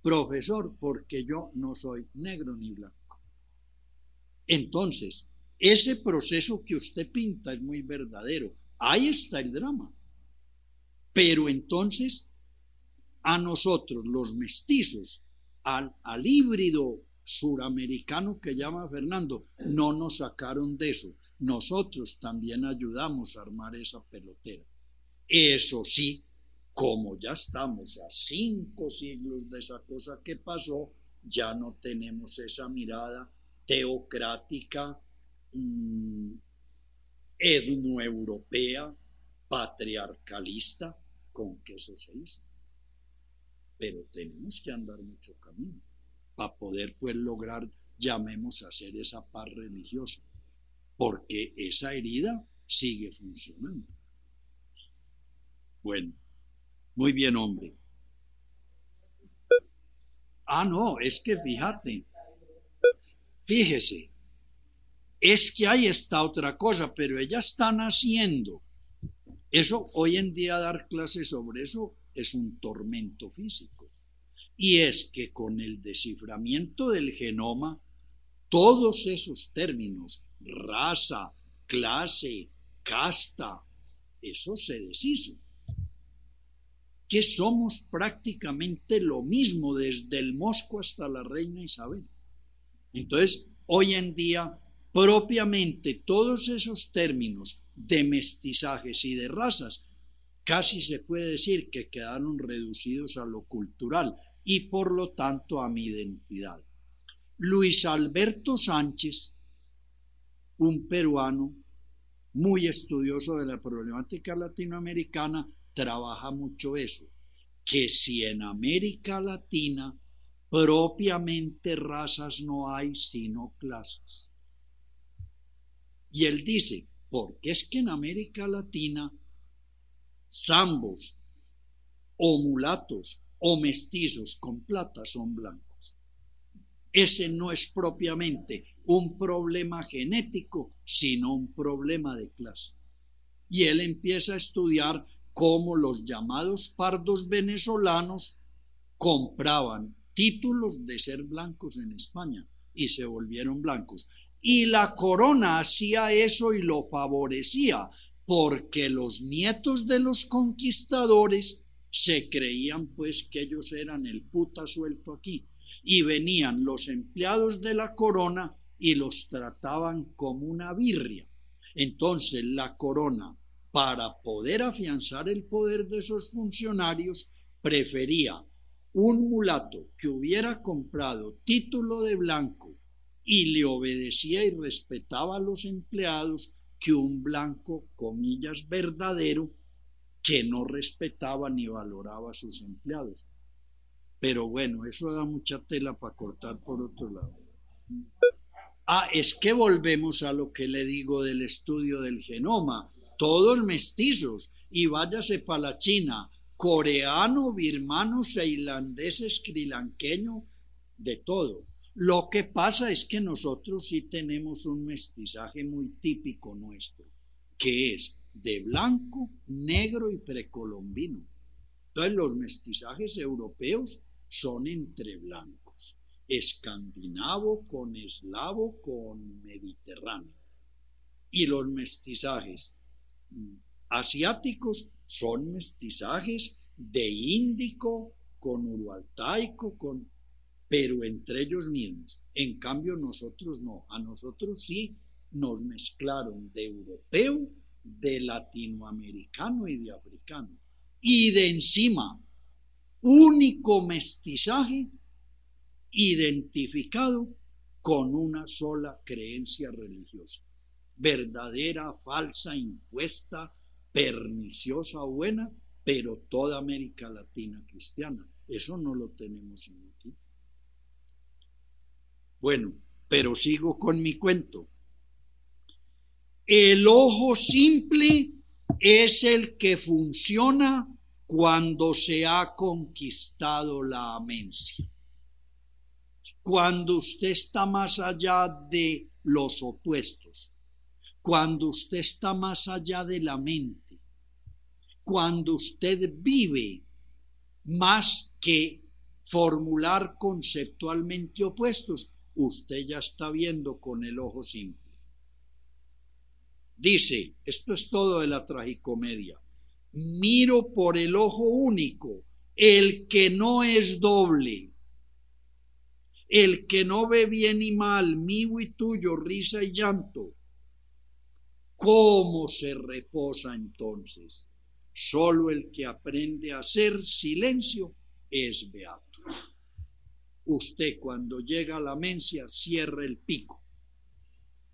Profesor, porque yo no soy negro ni blanco. Entonces, ese proceso que usted pinta es muy verdadero. Ahí está el drama. Pero entonces, a nosotros, los mestizos, al, al híbrido suramericano que llama Fernando, no nos sacaron de eso nosotros también ayudamos a armar esa pelotera. Eso sí, como ya estamos a cinco siglos de esa cosa que pasó, ya no tenemos esa mirada teocrática, mmm, patriarcalista, con que eso se hizo. Pero tenemos que andar mucho camino para poder pues lograr, llamemos a hacer esa paz religiosa porque esa herida sigue funcionando. Bueno, muy bien, hombre. Ah, no, es que fíjate, fíjese, es que hay esta otra cosa, pero ellas están haciendo. Eso, hoy en día dar clases sobre eso es un tormento físico. Y es que con el desciframiento del genoma, todos esos términos raza, clase, casta, eso se deshizo. Que somos prácticamente lo mismo desde el Mosco hasta la reina Isabel. Entonces, hoy en día, propiamente todos esos términos de mestizajes y de razas, casi se puede decir que quedaron reducidos a lo cultural y por lo tanto a mi identidad. Luis Alberto Sánchez un peruano muy estudioso de la problemática latinoamericana, trabaja mucho eso, que si en América Latina propiamente razas no hay sino clases. Y él dice, porque es que en América Latina zambos o mulatos o mestizos con plata son blancos. Ese no es propiamente un problema genético, sino un problema de clase. Y él empieza a estudiar cómo los llamados pardos venezolanos compraban títulos de ser blancos en España y se volvieron blancos. Y la corona hacía eso y lo favorecía, porque los nietos de los conquistadores se creían pues que ellos eran el puta suelto aquí. Y venían los empleados de la corona y los trataban como una birria. Entonces la corona, para poder afianzar el poder de esos funcionarios, prefería un mulato que hubiera comprado título de blanco y le obedecía y respetaba a los empleados que un blanco, comillas, verdadero, que no respetaba ni valoraba a sus empleados. Pero bueno, eso da mucha tela para cortar por otro lado. Ah, es que volvemos a lo que le digo del estudio del genoma. Todos mestizos y váyase para la China, coreano, birmano, ceilandés, escrilanqueño, de todo. Lo que pasa es que nosotros sí tenemos un mestizaje muy típico nuestro, que es de blanco, negro y precolombino. Entonces los mestizajes europeos son entre blancos escandinavo con eslavo con mediterráneo. Y los mestizajes mm, asiáticos son mestizajes de índico con urualtaico, con, pero entre ellos mismos. En cambio nosotros no, a nosotros sí nos mezclaron de europeo, de latinoamericano y de africano. Y de encima, único mestizaje identificado con una sola creencia religiosa, verdadera, falsa, impuesta, perniciosa o buena, pero toda América Latina cristiana. Eso no lo tenemos en aquí. Bueno, pero sigo con mi cuento. El ojo simple es el que funciona cuando se ha conquistado la amencia. Cuando usted está más allá de los opuestos, cuando usted está más allá de la mente, cuando usted vive más que formular conceptualmente opuestos, usted ya está viendo con el ojo simple. Dice, esto es todo de la tragicomedia, miro por el ojo único, el que no es doble, el que no ve bien y mal, mío y tuyo, risa y llanto. ¿Cómo se reposa entonces? Solo el que aprende a hacer silencio es beato. Usted cuando llega a la mencia cierra el pico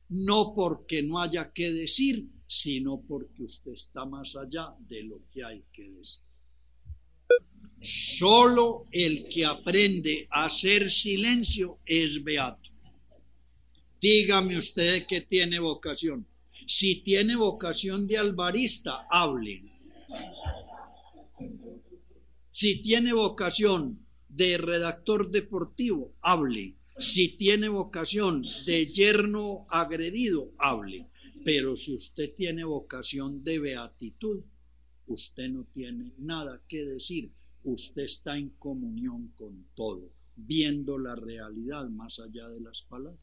no porque no haya que decir, sino porque usted está más allá de lo que hay que decir. Solo el que aprende a hacer silencio es beato. Dígame usted que tiene vocación. Si tiene vocación de albarista, hable. Si tiene vocación de redactor deportivo, hable. Si tiene vocación de yerno agredido, hable. Pero si usted tiene vocación de beatitud, usted no tiene nada que decir. Usted está en comunión con todo, viendo la realidad más allá de las palabras.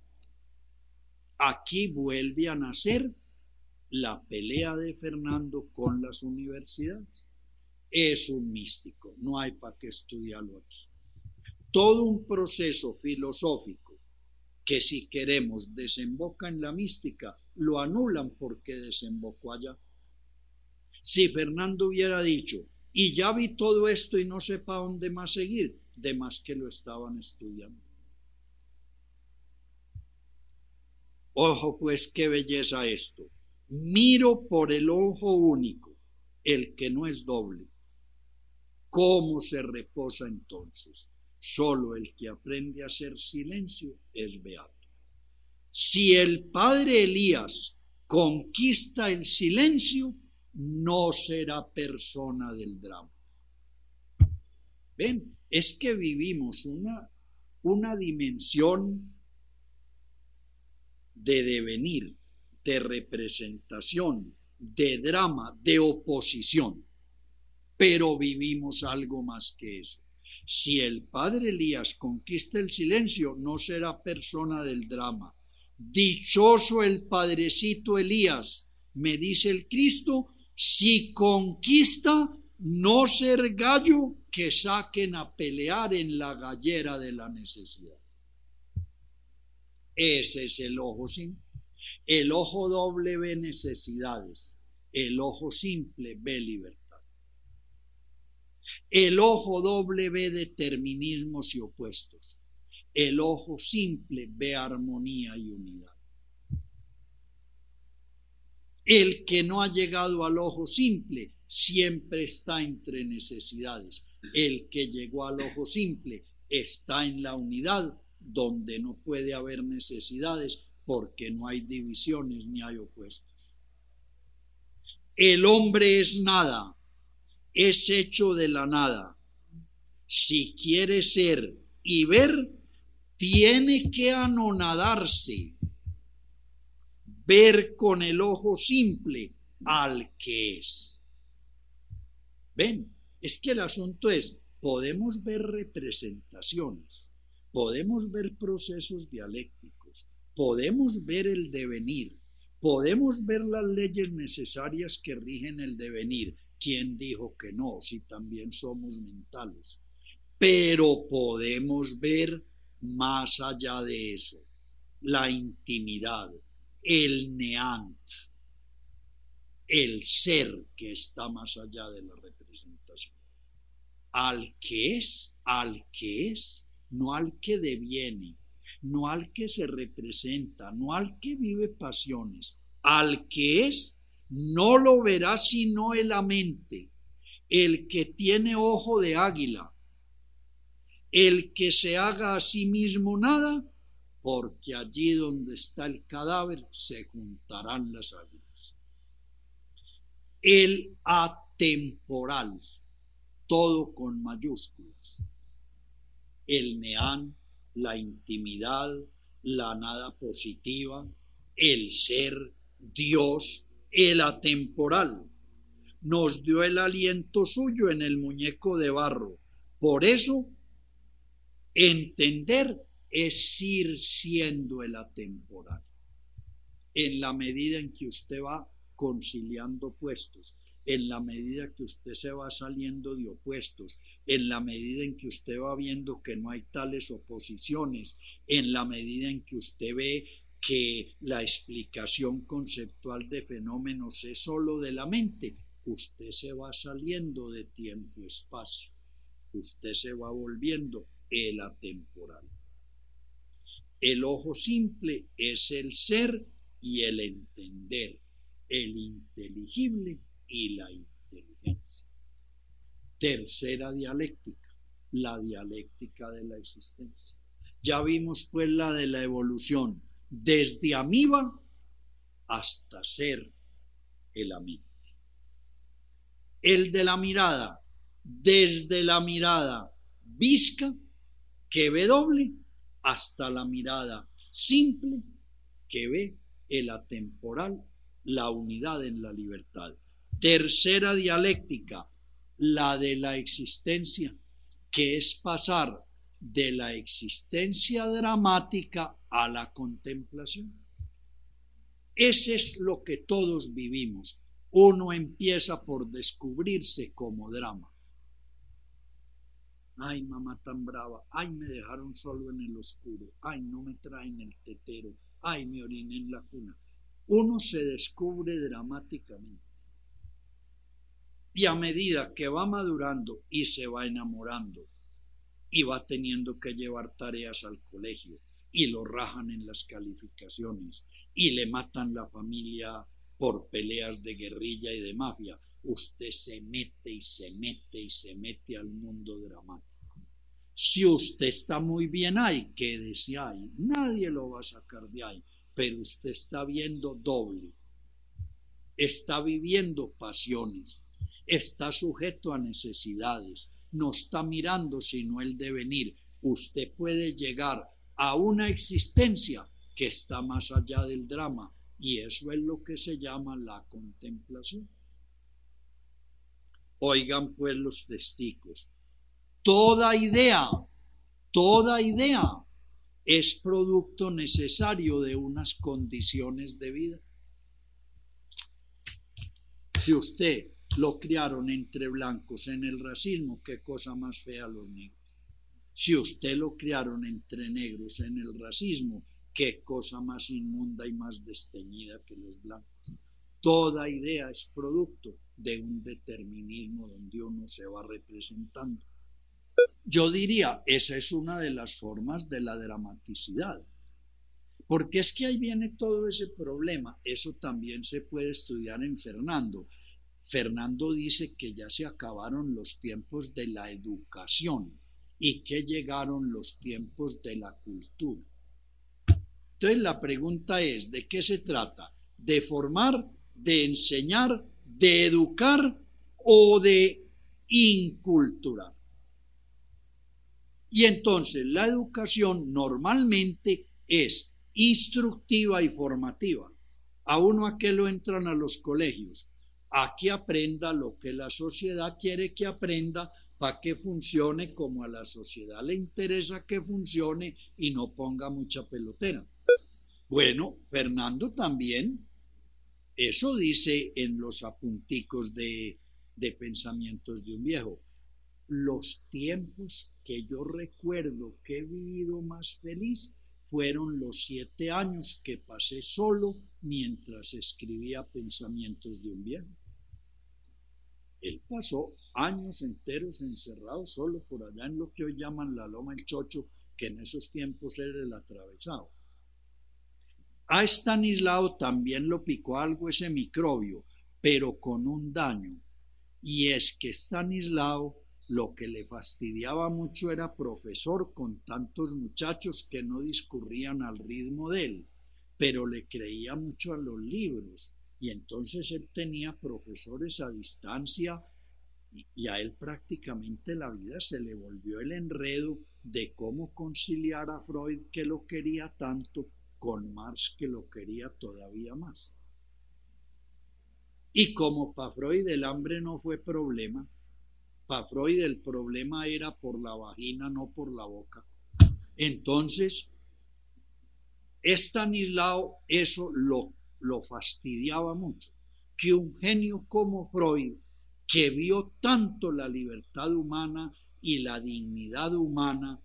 Aquí vuelve a nacer la pelea de Fernando con las universidades. Es un místico, no hay para qué estudiarlo aquí todo un proceso filosófico que si queremos desemboca en la mística, lo anulan porque desembocó allá. Si Fernando hubiera dicho, y ya vi todo esto y no sepa dónde más seguir, de más que lo estaban estudiando. Ojo pues qué belleza esto. Miro por el ojo único, el que no es doble. ¿Cómo se reposa entonces? Solo el que aprende a hacer silencio es beato. Si el padre Elías conquista el silencio, no será persona del drama. Ven, es que vivimos una, una dimensión de devenir, de representación, de drama, de oposición, pero vivimos algo más que eso. Si el padre Elías conquista el silencio, no será persona del drama. Dichoso el padrecito Elías, me dice el Cristo, si conquista no ser gallo que saquen a pelear en la gallera de la necesidad. Ese es el ojo simple. El ojo doble ve necesidades, el ojo simple ve libertad. El ojo doble ve determinismos y opuestos. El ojo simple ve armonía y unidad. El que no ha llegado al ojo simple siempre está entre necesidades. El que llegó al ojo simple está en la unidad donde no puede haber necesidades porque no hay divisiones ni hay opuestos. El hombre es nada, es hecho de la nada. Si quiere ser y ver, tiene que anonadarse, ver con el ojo simple al que es. Ven, es que el asunto es, podemos ver representaciones, podemos ver procesos dialécticos, podemos ver el devenir, podemos ver las leyes necesarias que rigen el devenir. ¿Quién dijo que no? Si también somos mentales. Pero podemos ver más allá de eso, la intimidad, el neant, el ser que está más allá de la representación. Al que es, al que es, no al que deviene, no al que se representa, no al que vive pasiones, al que es, no lo verá sino en la mente, el que tiene ojo de águila, el que se haga a sí mismo nada, porque allí donde está el cadáver se juntarán las águilas. El atemporal, todo con mayúsculas. El neán, la intimidad, la nada positiva, el ser, Dios, el atemporal. Nos dio el aliento suyo en el muñeco de barro. Por eso Entender es ir siendo el atemporal. En la medida en que usted va conciliando puestos, en la medida que usted se va saliendo de opuestos, en la medida en que usted va viendo que no hay tales oposiciones, en la medida en que usted ve que la explicación conceptual de fenómenos es sólo de la mente, usted se va saliendo de tiempo-espacio, usted se va volviendo el atemporal. El ojo simple es el ser y el entender, el inteligible y la inteligencia. Tercera dialéctica, la dialéctica de la existencia. Ya vimos pues la de la evolución, desde amiba hasta ser el amigo. El de la mirada, desde la mirada visca que ve doble hasta la mirada simple que ve el atemporal, la unidad en la libertad. Tercera dialéctica, la de la existencia, que es pasar de la existencia dramática a la contemplación. Ese es lo que todos vivimos. Uno empieza por descubrirse como drama Ay, mamá tan brava. Ay, me dejaron solo en el oscuro. Ay, no me traen el tetero. Ay, me oriné en la cuna. Uno se descubre dramáticamente. Y a medida que va madurando y se va enamorando y va teniendo que llevar tareas al colegio y lo rajan en las calificaciones y le matan la familia por peleas de guerrilla y de mafia, usted se mete y se mete y se mete al mundo dramático. Si usted está muy bien ahí, quédese ahí. Nadie lo va a sacar de ahí, pero usted está viendo doble. Está viviendo pasiones, está sujeto a necesidades, no está mirando sino el devenir. Usted puede llegar a una existencia que está más allá del drama y eso es lo que se llama la contemplación. Oigan pues los testigos. Toda idea, toda idea es producto necesario de unas condiciones de vida. Si usted lo criaron entre blancos en el racismo, qué cosa más fea los negros. Si usted lo criaron entre negros en el racismo, qué cosa más inmunda y más desteñida que los blancos. Toda idea es producto de un determinismo donde uno se va representando. Yo diría, esa es una de las formas de la dramaticidad. Porque es que ahí viene todo ese problema. Eso también se puede estudiar en Fernando. Fernando dice que ya se acabaron los tiempos de la educación y que llegaron los tiempos de la cultura. Entonces la pregunta es, ¿de qué se trata? ¿De formar de enseñar, de educar o de inculturar. Y entonces la educación normalmente es instructiva y formativa. A uno a qué lo entran a los colegios, a que aprenda lo que la sociedad quiere que aprenda para que funcione como a la sociedad le interesa que funcione y no ponga mucha pelotera. Bueno, Fernando también, eso dice en los apunticos de, de pensamientos de un viejo. Los tiempos que yo recuerdo que he vivido más feliz fueron los siete años que pasé solo mientras escribía pensamientos de un viejo. Él pasó años enteros encerrado solo por allá en lo que hoy llaman la Loma el Chocho, que en esos tiempos era el atravesado. A Estanislao también lo picó algo ese microbio, pero con un daño. Y es que Estanislao lo que le fastidiaba mucho era profesor con tantos muchachos que no discurrían al ritmo de él, pero le creía mucho a los libros y entonces él tenía profesores a distancia y a él prácticamente la vida se le volvió el enredo de cómo conciliar a Freud que lo quería tanto con Marx que lo quería todavía más. Y como para Freud el hambre no fue problema, para Freud el problema era por la vagina, no por la boca. Entonces, Stanislao eso lo lo fastidiaba mucho, que un genio como Freud, que vio tanto la libertad humana y la dignidad humana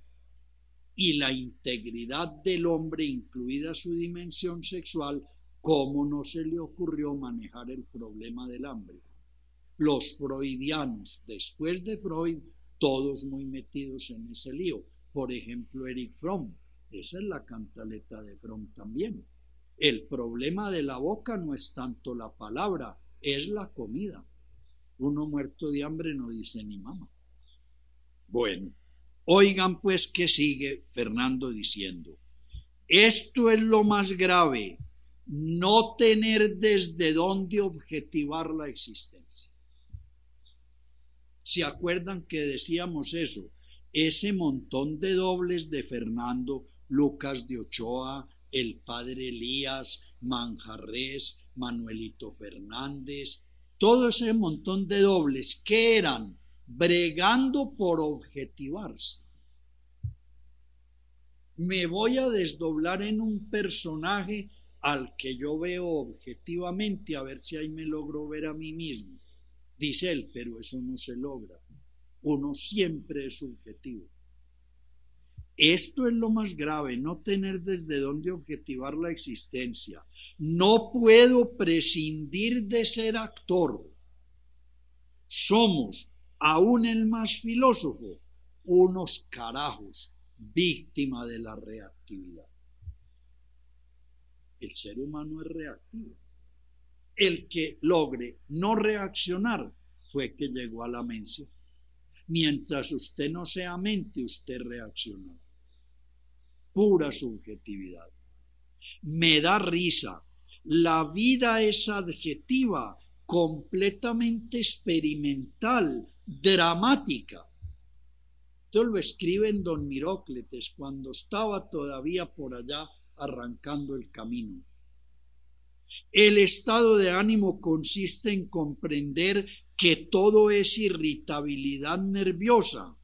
y la integridad del hombre, incluida su dimensión sexual, ¿cómo no se le ocurrió manejar el problema del hambre? Los freudianos, después de Freud, todos muy metidos en ese lío. Por ejemplo, Eric Fromm, esa es la cantaleta de Fromm también. El problema de la boca no es tanto la palabra, es la comida. Uno muerto de hambre no dice ni mamá. Bueno, oigan pues que sigue Fernando diciendo, esto es lo más grave, no tener desde dónde objetivar la existencia. ¿Se acuerdan que decíamos eso? Ese montón de dobles de Fernando, Lucas de Ochoa, el padre Elías, Manjarres, Manuelito Fernández, todo ese montón de dobles que eran bregando por objetivarse. Me voy a desdoblar en un personaje al que yo veo objetivamente a ver si ahí me logro ver a mí mismo. Dice él, pero eso no se logra. Uno siempre es subjetivo. Esto es lo más grave, no tener desde dónde objetivar la existencia. No puedo prescindir de ser actor. Somos, aún el más filósofo, unos carajos, víctima de la reactividad. El ser humano es reactivo. El que logre no reaccionar fue que llegó a la mencia. Mientras usted no sea mente, usted reaccionará pura subjetividad. Me da risa. La vida es adjetiva, completamente experimental, dramática. Esto lo escribe en Don Mirócletes cuando estaba todavía por allá arrancando el camino. El estado de ánimo consiste en comprender que todo es irritabilidad nerviosa.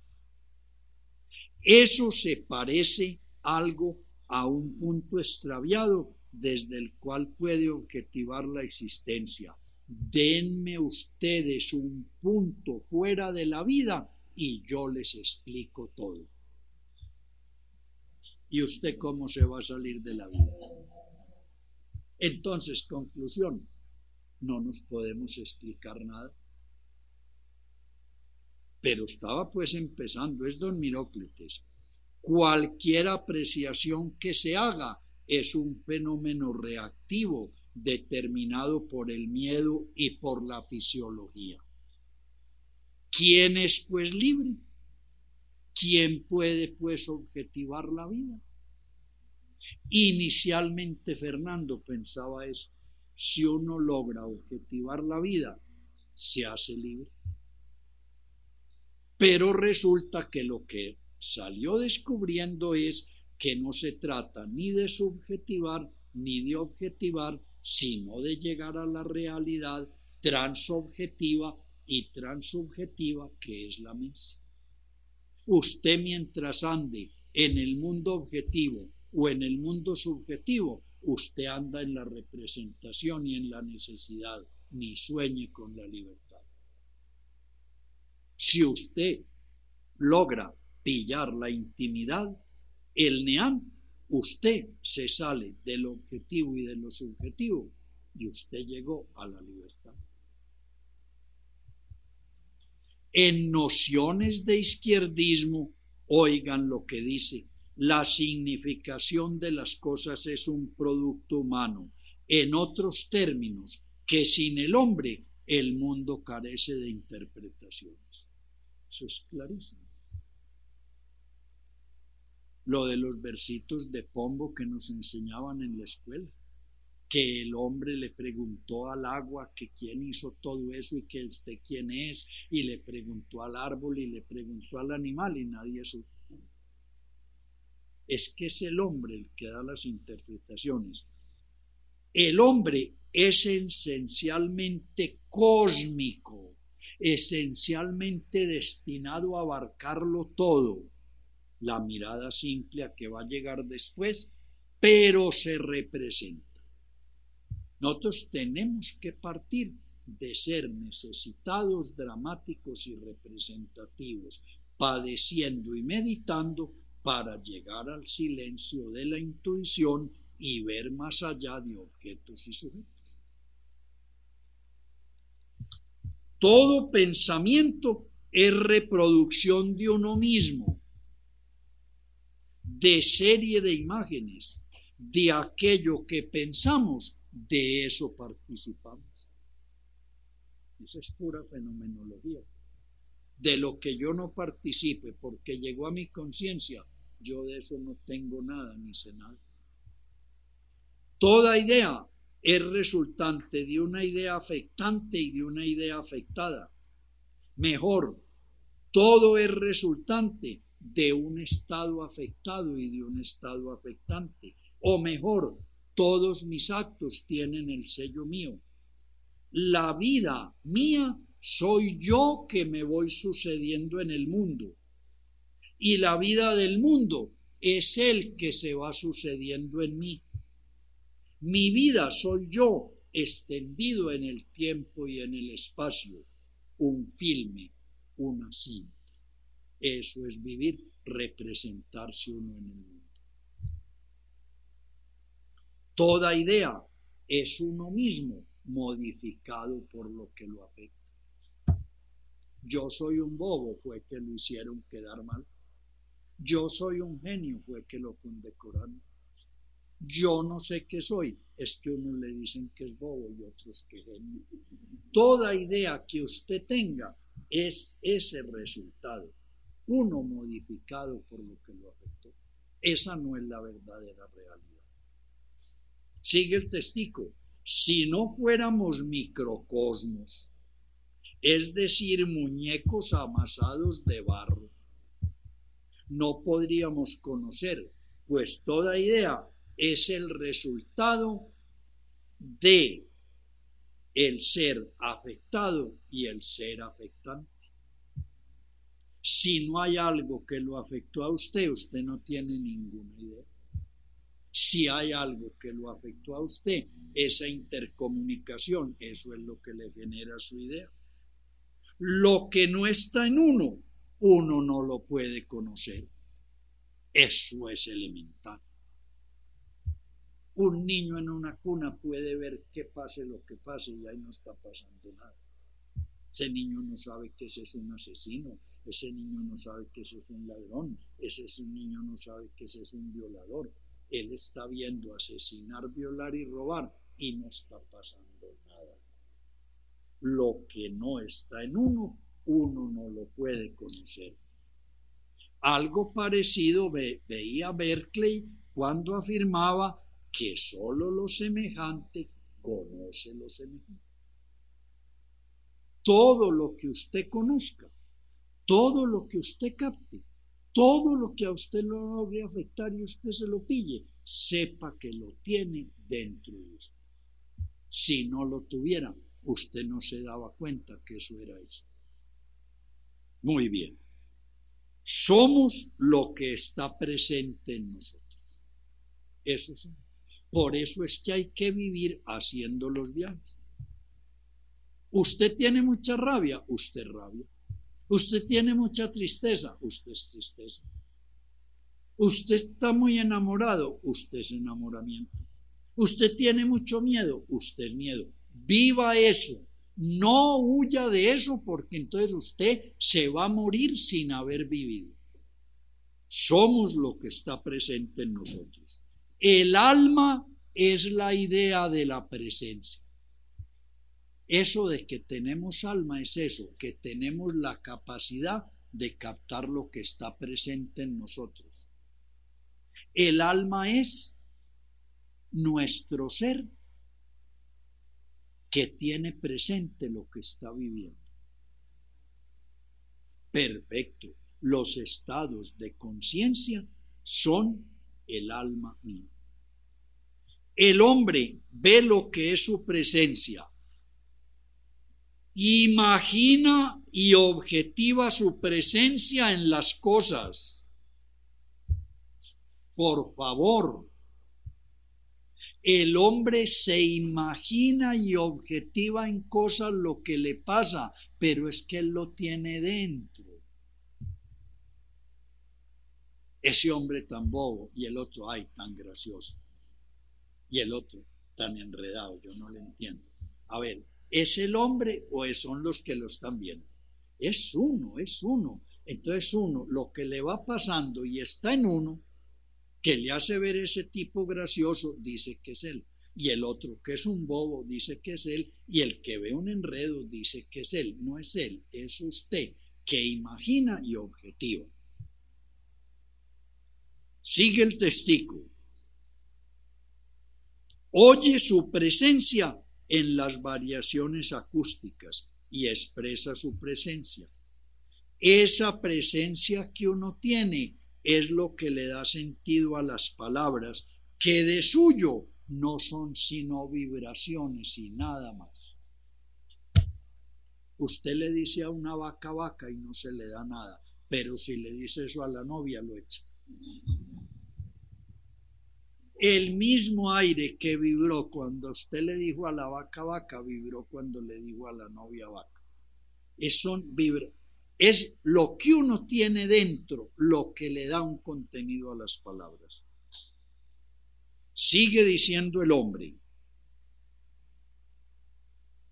Eso se parece algo a un punto extraviado desde el cual puede objetivar la existencia. Denme ustedes un punto fuera de la vida y yo les explico todo. ¿Y usted cómo se va a salir de la vida? Entonces, conclusión, no nos podemos explicar nada. Pero estaba pues empezando, es don Mirócletes, Cualquier apreciación que se haga es un fenómeno reactivo determinado por el miedo y por la fisiología. ¿Quién es pues libre? ¿Quién puede pues objetivar la vida? Inicialmente Fernando pensaba eso. Si uno logra objetivar la vida, se hace libre. Pero resulta que lo que salió descubriendo es que no se trata ni de subjetivar ni de objetivar, sino de llegar a la realidad transobjetiva y transubjetiva que es la mesa. Usted mientras ande en el mundo objetivo o en el mundo subjetivo, usted anda en la representación y en la necesidad, ni sueñe con la libertad. Si usted logra pillar la intimidad, el neant, usted se sale del objetivo y de lo subjetivo y usted llegó a la libertad. En nociones de izquierdismo, oigan lo que dice, la significación de las cosas es un producto humano. En otros términos, que sin el hombre el mundo carece de interpretaciones. Eso es clarísimo. Lo de los versitos de Pombo que nos enseñaban en la escuela, que el hombre le preguntó al agua que quién hizo todo eso y que usted quién es, y le preguntó al árbol y le preguntó al animal y nadie supo. Es que es el hombre el que da las interpretaciones. El hombre es esencialmente cósmico, esencialmente destinado a abarcarlo todo. La mirada simple a que va a llegar después, pero se representa. Nosotros tenemos que partir de ser necesitados, dramáticos y representativos, padeciendo y meditando para llegar al silencio de la intuición y ver más allá de objetos y sujetos. Todo pensamiento es reproducción de uno mismo, de serie de imágenes, de aquello que pensamos, de eso participamos. Esa es pura fenomenología. De lo que yo no participe porque llegó a mi conciencia, yo de eso no tengo nada ni sé nada. Toda idea es resultante de una idea afectante y de una idea afectada. Mejor, todo es resultante de un estado afectado y de un estado afectante. O mejor, todos mis actos tienen el sello mío. La vida mía soy yo que me voy sucediendo en el mundo. Y la vida del mundo es el que se va sucediendo en mí. Mi vida soy yo extendido en el tiempo y en el espacio, un filme, una cinta. Eso es vivir, representarse uno en el mundo. Toda idea es uno mismo modificado por lo que lo afecta. Yo soy un bobo, fue que lo hicieron quedar mal. Yo soy un genio, fue que lo condecoraron yo no sé qué soy, es que unos le dicen que es bobo y otros que genio. Toda idea que usted tenga es ese resultado, uno modificado por lo que lo afectó. Esa no es la verdadera realidad. Sigue el testigo. Si no fuéramos microcosmos, es decir, muñecos amasados de barro, no podríamos conocer, pues toda idea es el resultado de el ser afectado y el ser afectante. Si no hay algo que lo afectó a usted, usted no tiene ninguna idea. Si hay algo que lo afectó a usted, esa intercomunicación, eso es lo que le genera su idea. Lo que no está en uno, uno no lo puede conocer. Eso es elemental. Un niño en una cuna puede ver que pase lo que pase y ahí no está pasando nada. Ese niño no sabe que ese es un asesino, ese niño no sabe que ese es un ladrón, ese niño no sabe que ese es un violador. Él está viendo asesinar, violar y robar y no está pasando nada. Lo que no está en uno, uno no lo puede conocer. Algo parecido veía Berkeley cuando afirmaba que solo lo semejante conoce lo semejante. Todo lo que usted conozca, todo lo que usted capte, todo lo que a usted lo logre afectar y usted se lo pille, sepa que lo tiene dentro de usted. Si no lo tuviera, usted no se daba cuenta que eso era eso. Muy bien. Somos lo que está presente en nosotros. Eso somos. Por eso es que hay que vivir haciendo los viajes. Usted tiene mucha rabia, usted rabia. Usted tiene mucha tristeza, usted es tristeza. Usted está muy enamorado, usted es enamoramiento. Usted tiene mucho miedo, usted es miedo. Viva eso. No huya de eso porque entonces usted se va a morir sin haber vivido. Somos lo que está presente en nosotros. El alma es la idea de la presencia. Eso de que tenemos alma es eso, que tenemos la capacidad de captar lo que está presente en nosotros. El alma es nuestro ser que tiene presente lo que está viviendo. Perfecto. Los estados de conciencia son el alma mía. El hombre ve lo que es su presencia, imagina y objetiva su presencia en las cosas. Por favor, el hombre se imagina y objetiva en cosas lo que le pasa, pero es que él lo tiene dentro. Ese hombre tan bobo y el otro, ay, tan gracioso. Y el otro tan enredado, yo no le entiendo. A ver, ¿es el hombre o son los que lo están viendo? Es uno, es uno. Entonces uno, lo que le va pasando y está en uno, que le hace ver ese tipo gracioso, dice que es él. Y el otro, que es un bobo, dice que es él. Y el que ve un enredo, dice que es él. No es él, es usted, que imagina y objetiva. Sigue el testigo. Oye su presencia en las variaciones acústicas y expresa su presencia. Esa presencia que uno tiene es lo que le da sentido a las palabras, que de suyo no son sino vibraciones y nada más. Usted le dice a una vaca vaca y no se le da nada, pero si le dice eso a la novia lo echa. El mismo aire que vibró cuando usted le dijo a la vaca vaca, vibró cuando le dijo a la novia vaca. Es, son vibra es lo que uno tiene dentro lo que le da un contenido a las palabras. Sigue diciendo el hombre,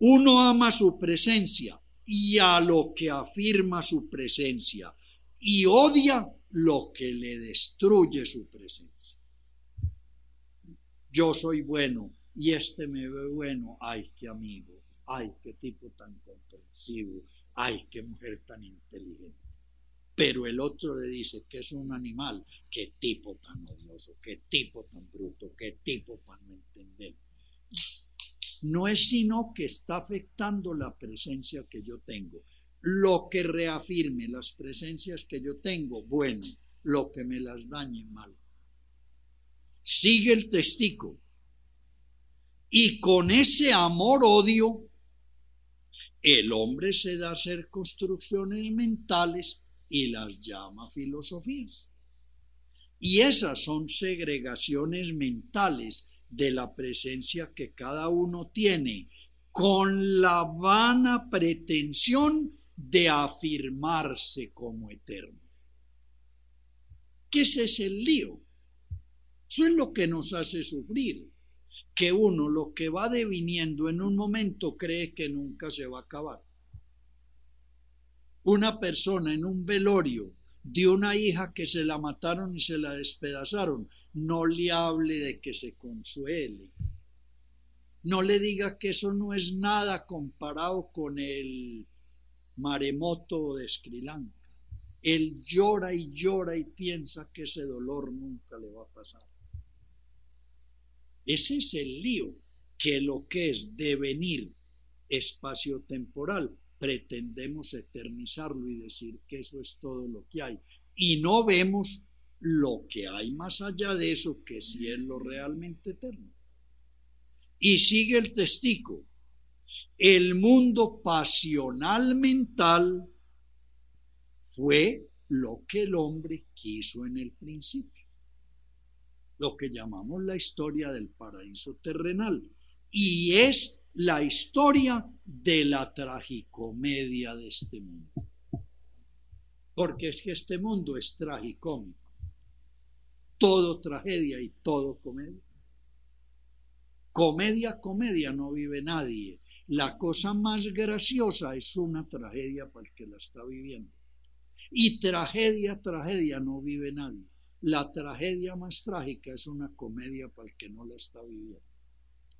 uno ama su presencia y a lo que afirma su presencia y odia lo que le destruye su presencia. Yo soy bueno y este me ve bueno, ay, qué amigo, ay, qué tipo tan comprensivo, ay, qué mujer tan inteligente. Pero el otro le dice que es un animal, qué tipo tan odioso, qué tipo tan bruto, qué tipo para no entender. No es sino que está afectando la presencia que yo tengo. Lo que reafirme las presencias que yo tengo, bueno, lo que me las dañe, mal. Sigue el testigo. Y con ese amor-odio el hombre se da a hacer construcciones mentales y las llama filosofías. Y esas son segregaciones mentales de la presencia que cada uno tiene con la vana pretensión de afirmarse como eterno. ¿Qué es ese lío? Eso es lo que nos hace sufrir que uno lo que va deviniendo en un momento cree que nunca se va a acabar. Una persona en un velorio de una hija que se la mataron y se la despedazaron, no le hable de que se consuele. No le diga que eso no es nada comparado con el maremoto de Sri Lanka. Él llora y llora y piensa que ese dolor nunca le va a pasar. Ese es el lío, que lo que es devenir espacio-temporal, pretendemos eternizarlo y decir que eso es todo lo que hay. Y no vemos lo que hay más allá de eso, que si es lo realmente eterno. Y sigue el testigo. el mundo pasional mental fue lo que el hombre quiso en el principio, lo que llamamos la historia del paraíso terrenal, y es la historia de la tragicomedia de este mundo. Porque es que este mundo es tragicómico, todo tragedia y todo comedia. Comedia, comedia no vive nadie. La cosa más graciosa es una tragedia para el que la está viviendo. Y tragedia, tragedia no vive nadie. La tragedia más trágica es una comedia para el que no la está viviendo.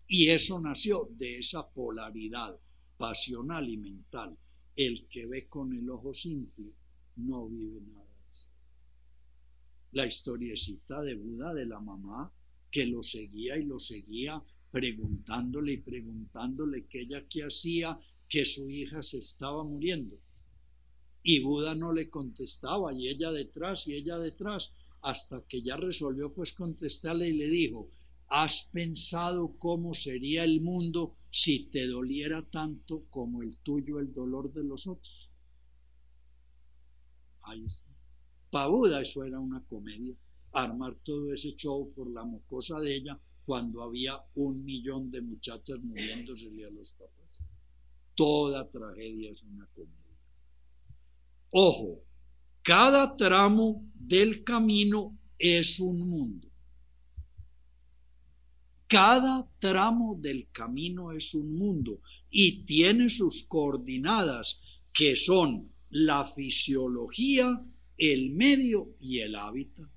Y eso nació de esa polaridad pasional y mental. El que ve con el ojo simple no vive nada. La historiecita de Buda de la mamá que lo seguía y lo seguía preguntándole y preguntándole qué ella qué hacía, que su hija se estaba muriendo. Y Buda no le contestaba, y ella detrás, y ella detrás, hasta que ya resolvió pues contestarle y le dijo, ¿has pensado cómo sería el mundo si te doliera tanto como el tuyo el dolor de los otros? Ahí está. Para Buda eso era una comedia, armar todo ese show por la mocosa de ella cuando había un millón de muchachas muriéndosele a los papás. Toda tragedia es una comedia. Ojo, cada tramo del camino es un mundo. Cada tramo del camino es un mundo y tiene sus coordinadas que son la fisiología, el medio y el hábitat.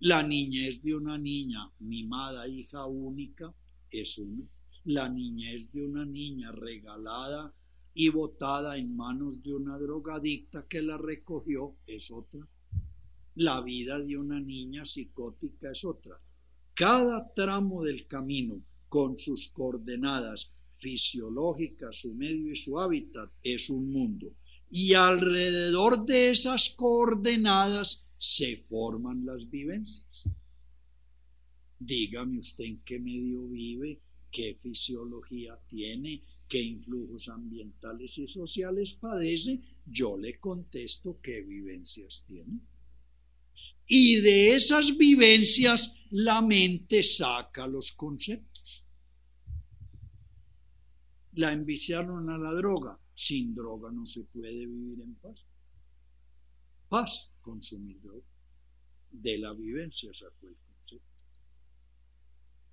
La niñez de una niña mimada, hija única, es una. La niñez de una niña regalada y botada en manos de una drogadicta que la recogió es otra. La vida de una niña psicótica es otra. Cada tramo del camino, con sus coordenadas fisiológicas, su medio y su hábitat, es un mundo. Y alrededor de esas coordenadas se forman las vivencias. Dígame usted en qué medio vive, qué fisiología tiene, qué influjos ambientales y sociales padece, yo le contesto qué vivencias tiene. Y de esas vivencias la mente saca los conceptos. La enviciaron a la droga. Sin droga no se puede vivir en paz. Paz, consumir droga. De la vivencia sacó el concepto.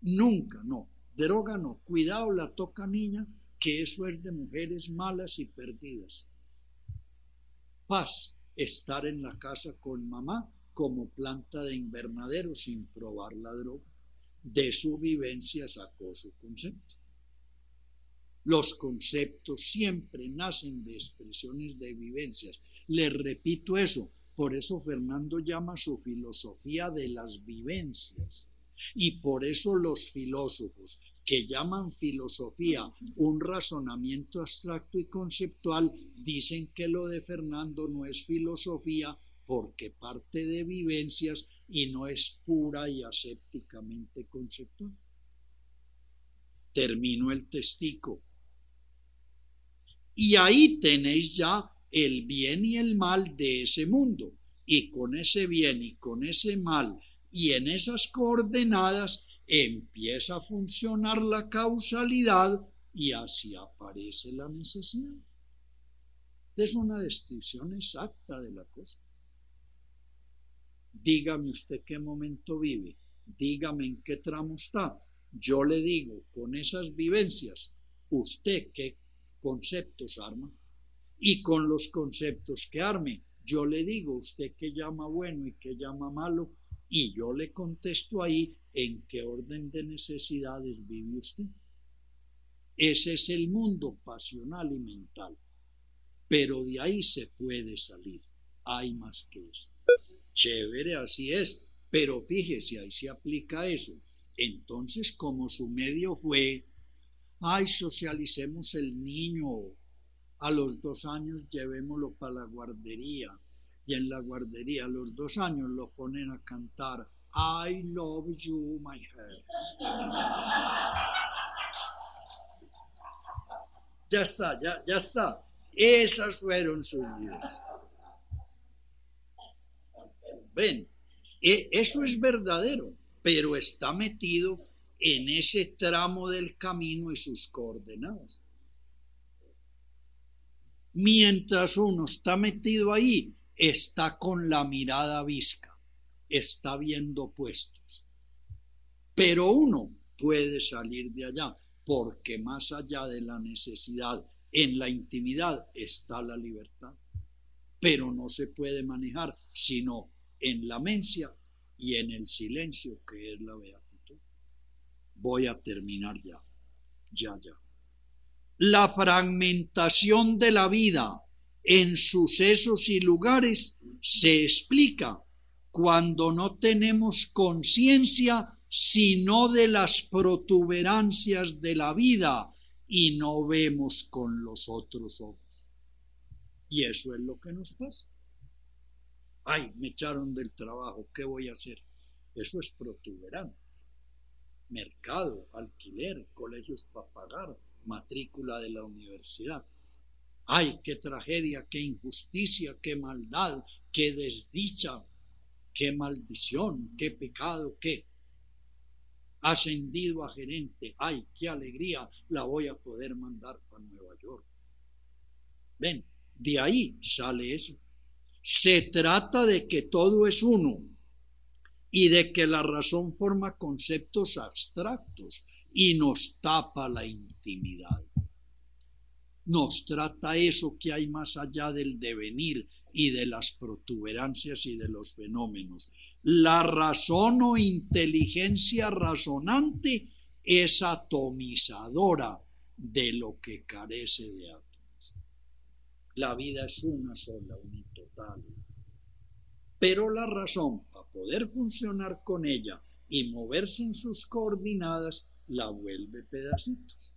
Nunca, no. Droga no. Cuidado, la toca niña, que eso es de mujeres malas y perdidas. Paz, estar en la casa con mamá como planta de invernadero sin probar la droga. De su vivencia sacó su concepto. Los conceptos siempre nacen de expresiones de vivencias. Les repito eso, por eso Fernando llama su filosofía de las vivencias. Y por eso los filósofos que llaman filosofía un razonamiento abstracto y conceptual, dicen que lo de Fernando no es filosofía porque parte de vivencias y no es pura y asépticamente conceptual. Termino el testigo. Y ahí tenéis ya el bien y el mal de ese mundo. Y con ese bien y con ese mal y en esas coordenadas empieza a funcionar la causalidad y así aparece la necesidad. Esta es una descripción exacta de la cosa. Dígame usted qué momento vive, dígame en qué tramo está. Yo le digo, con esas vivencias, usted qué conceptos arma. Y con los conceptos que arme, yo le digo, usted qué llama bueno y qué llama malo, y yo le contesto ahí en qué orden de necesidades vive usted. Ese es el mundo pasional y mental. Pero de ahí se puede salir. Hay más que eso. Chévere, así es. Pero fíjese, ahí se aplica eso. Entonces, como su medio fue, ay, socialicemos el niño. A los dos años llevémoslo para la guardería. Y en la guardería a los dos años lo ponen a cantar I love you, my heart. Ya está, ya, ya está. Esas fueron sus vidas. Ven, e, eso es verdadero, pero está metido en ese tramo del camino y sus coordenadas. Mientras uno está metido ahí, está con la mirada visca, está viendo puestos. Pero uno puede salir de allá, porque más allá de la necesidad, en la intimidad está la libertad. Pero no se puede manejar sino en la mencia y en el silencio que es la beatitud. Voy a terminar ya, ya, ya. La fragmentación de la vida en sucesos y lugares se explica cuando no tenemos conciencia sino de las protuberancias de la vida y no vemos con los otros ojos. Y eso es lo que nos pasa. Ay, me echaron del trabajo, ¿qué voy a hacer? Eso es protuberante. Mercado, alquiler, colegios para pagar, matrícula de la universidad. Ay, qué tragedia, qué injusticia, qué maldad, qué desdicha, qué maldición, qué pecado, qué ascendido a gerente. Ay, qué alegría, la voy a poder mandar para Nueva York. Ven, de ahí sale eso. Se trata de que todo es uno y de que la razón forma conceptos abstractos y nos tapa la intimidad. Nos trata eso que hay más allá del devenir y de las protuberancias y de los fenómenos la razón o inteligencia razonante es atomizadora de lo que carece de átomos. La vida es una sola, unitotal. Pero la razón, para poder funcionar con ella y moverse en sus coordinadas, la vuelve pedacitos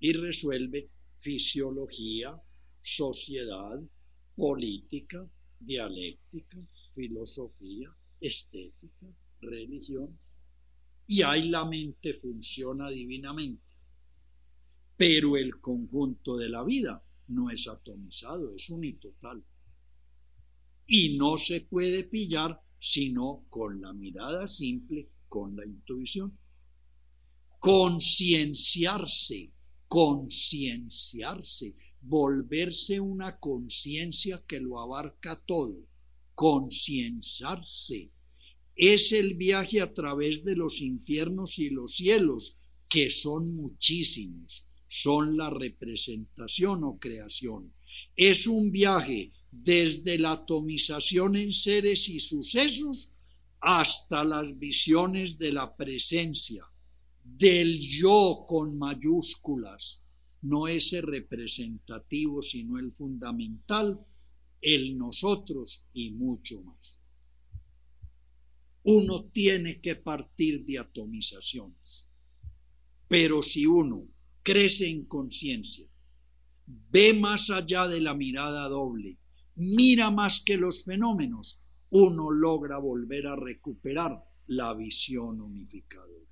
y resuelve fisiología, sociedad, política, dialéctica, filosofía, estética, religión, y ahí la mente funciona divinamente. Pero el conjunto de la vida no es atomizado, es unitotal. Y no se puede pillar sino con la mirada simple, con la intuición. Concienciarse, concienciarse, volverse una conciencia que lo abarca todo concienciarse. Es el viaje a través de los infiernos y los cielos, que son muchísimos, son la representación o creación. Es un viaje desde la atomización en seres y sucesos hasta las visiones de la presencia, del yo con mayúsculas, no ese representativo, sino el fundamental, el nosotros y mucho más. Uno tiene que partir de atomizaciones, pero si uno crece en conciencia, ve más allá de la mirada doble, mira más que los fenómenos, uno logra volver a recuperar la visión unificadora.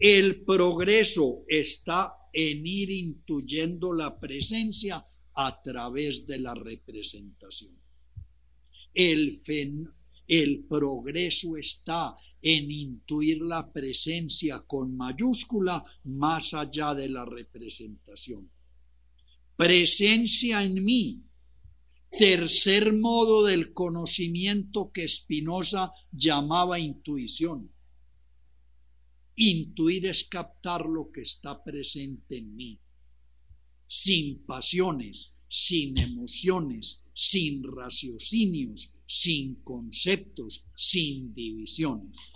El progreso está en ir intuyendo la presencia a través de la representación. El, el progreso está en intuir la presencia con mayúscula más allá de la representación. Presencia en mí, tercer modo del conocimiento que Spinoza llamaba intuición. Intuir es captar lo que está presente en mí, sin pasiones, sin emociones, sin raciocinios, sin conceptos, sin divisiones.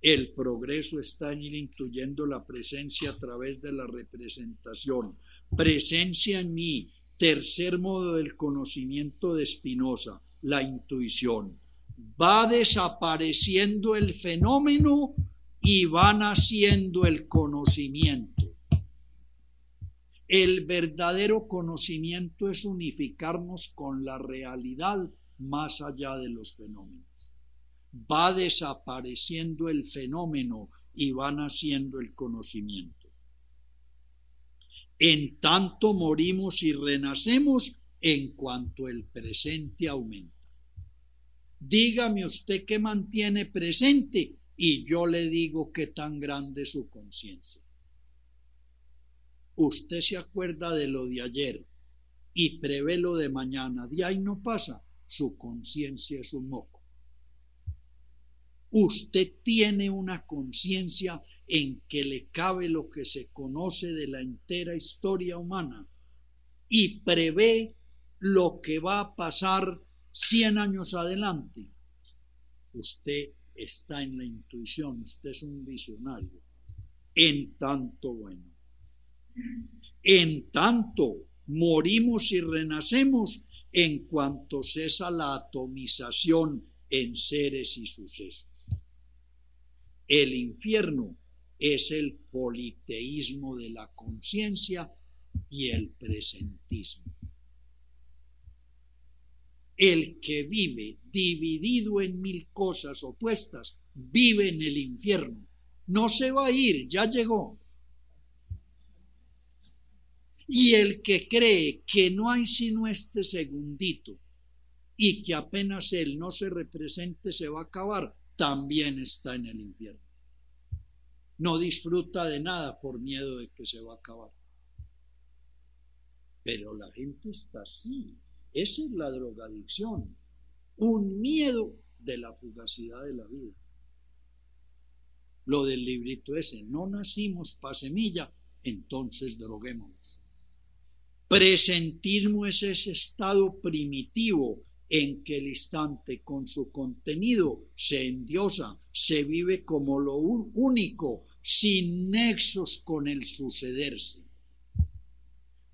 El progreso está en ir intuyendo la presencia a través de la representación. Presencia en mí, tercer modo del conocimiento de Spinoza, la intuición. Va desapareciendo el fenómeno y van haciendo el conocimiento. El verdadero conocimiento es unificarnos con la realidad más allá de los fenómenos. Va desapareciendo el fenómeno y van haciendo el conocimiento. En tanto morimos y renacemos en cuanto el presente aumenta. Dígame usted qué mantiene presente y yo le digo qué tan grande es su conciencia. Usted se acuerda de lo de ayer y prevé lo de mañana. De ahí no pasa. Su conciencia es un moco. Usted tiene una conciencia en que le cabe lo que se conoce de la entera historia humana y prevé lo que va a pasar 100 años adelante. Usted está en la intuición, usted es un visionario. En tanto, bueno, en tanto morimos y renacemos en cuanto cesa la atomización en seres y sucesos. El infierno es el politeísmo de la conciencia y el presentismo. El que vive dividido en mil cosas opuestas vive en el infierno. No se va a ir, ya llegó. Y el que cree que no hay sino este segundito y que apenas él no se represente se va a acabar, también está en el infierno. No disfruta de nada por miedo de que se va a acabar. Pero la gente está así. Esa es la drogadicción. Un miedo de la fugacidad de la vida. Lo del librito ese, no nacimos pa' semilla, entonces droguémonos. Presentismo es ese estado primitivo en que el instante con su contenido se endiosa, se vive como lo único, sin nexos con el sucederse.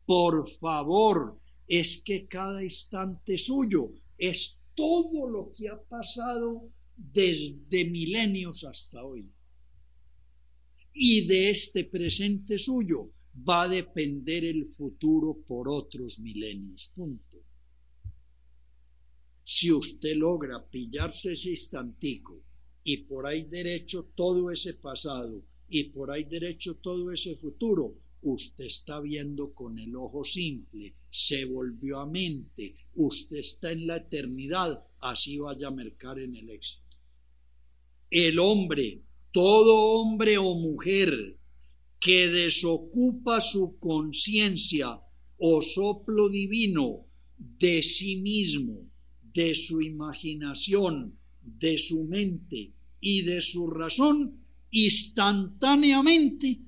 Por favor, es que cada instante suyo es todo lo que ha pasado desde milenios hasta hoy. Y de este presente suyo va a depender el futuro por otros milenios. Punto. Si usted logra pillarse ese instantico y por ahí derecho todo ese pasado y por ahí derecho todo ese futuro, usted está viendo con el ojo simple, se volvió a mente, usted está en la eternidad, así vaya a mercar en el éxito. El hombre, todo hombre o mujer que desocupa su conciencia o soplo divino de sí mismo, de su imaginación, de su mente y de su razón, instantáneamente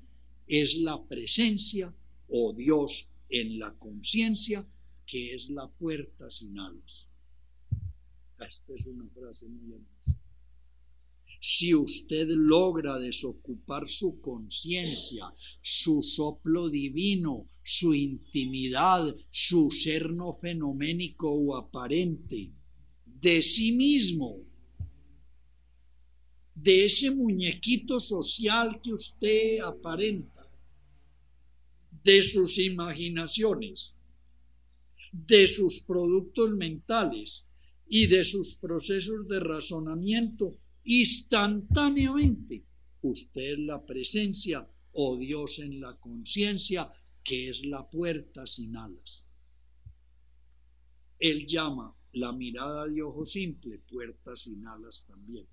es la presencia o Dios en la conciencia que es la puerta sin alas. Esta es una frase muy hermosa. Si usted logra desocupar su conciencia, su soplo divino, su intimidad, su ser no fenoménico o aparente, de sí mismo, de ese muñequito social que usted aparenta, de sus imaginaciones, de sus productos mentales y de sus procesos de razonamiento instantáneamente. Usted la presencia o Dios en la conciencia, que es la puerta sin alas. Él llama la mirada de ojo simple puerta sin alas también.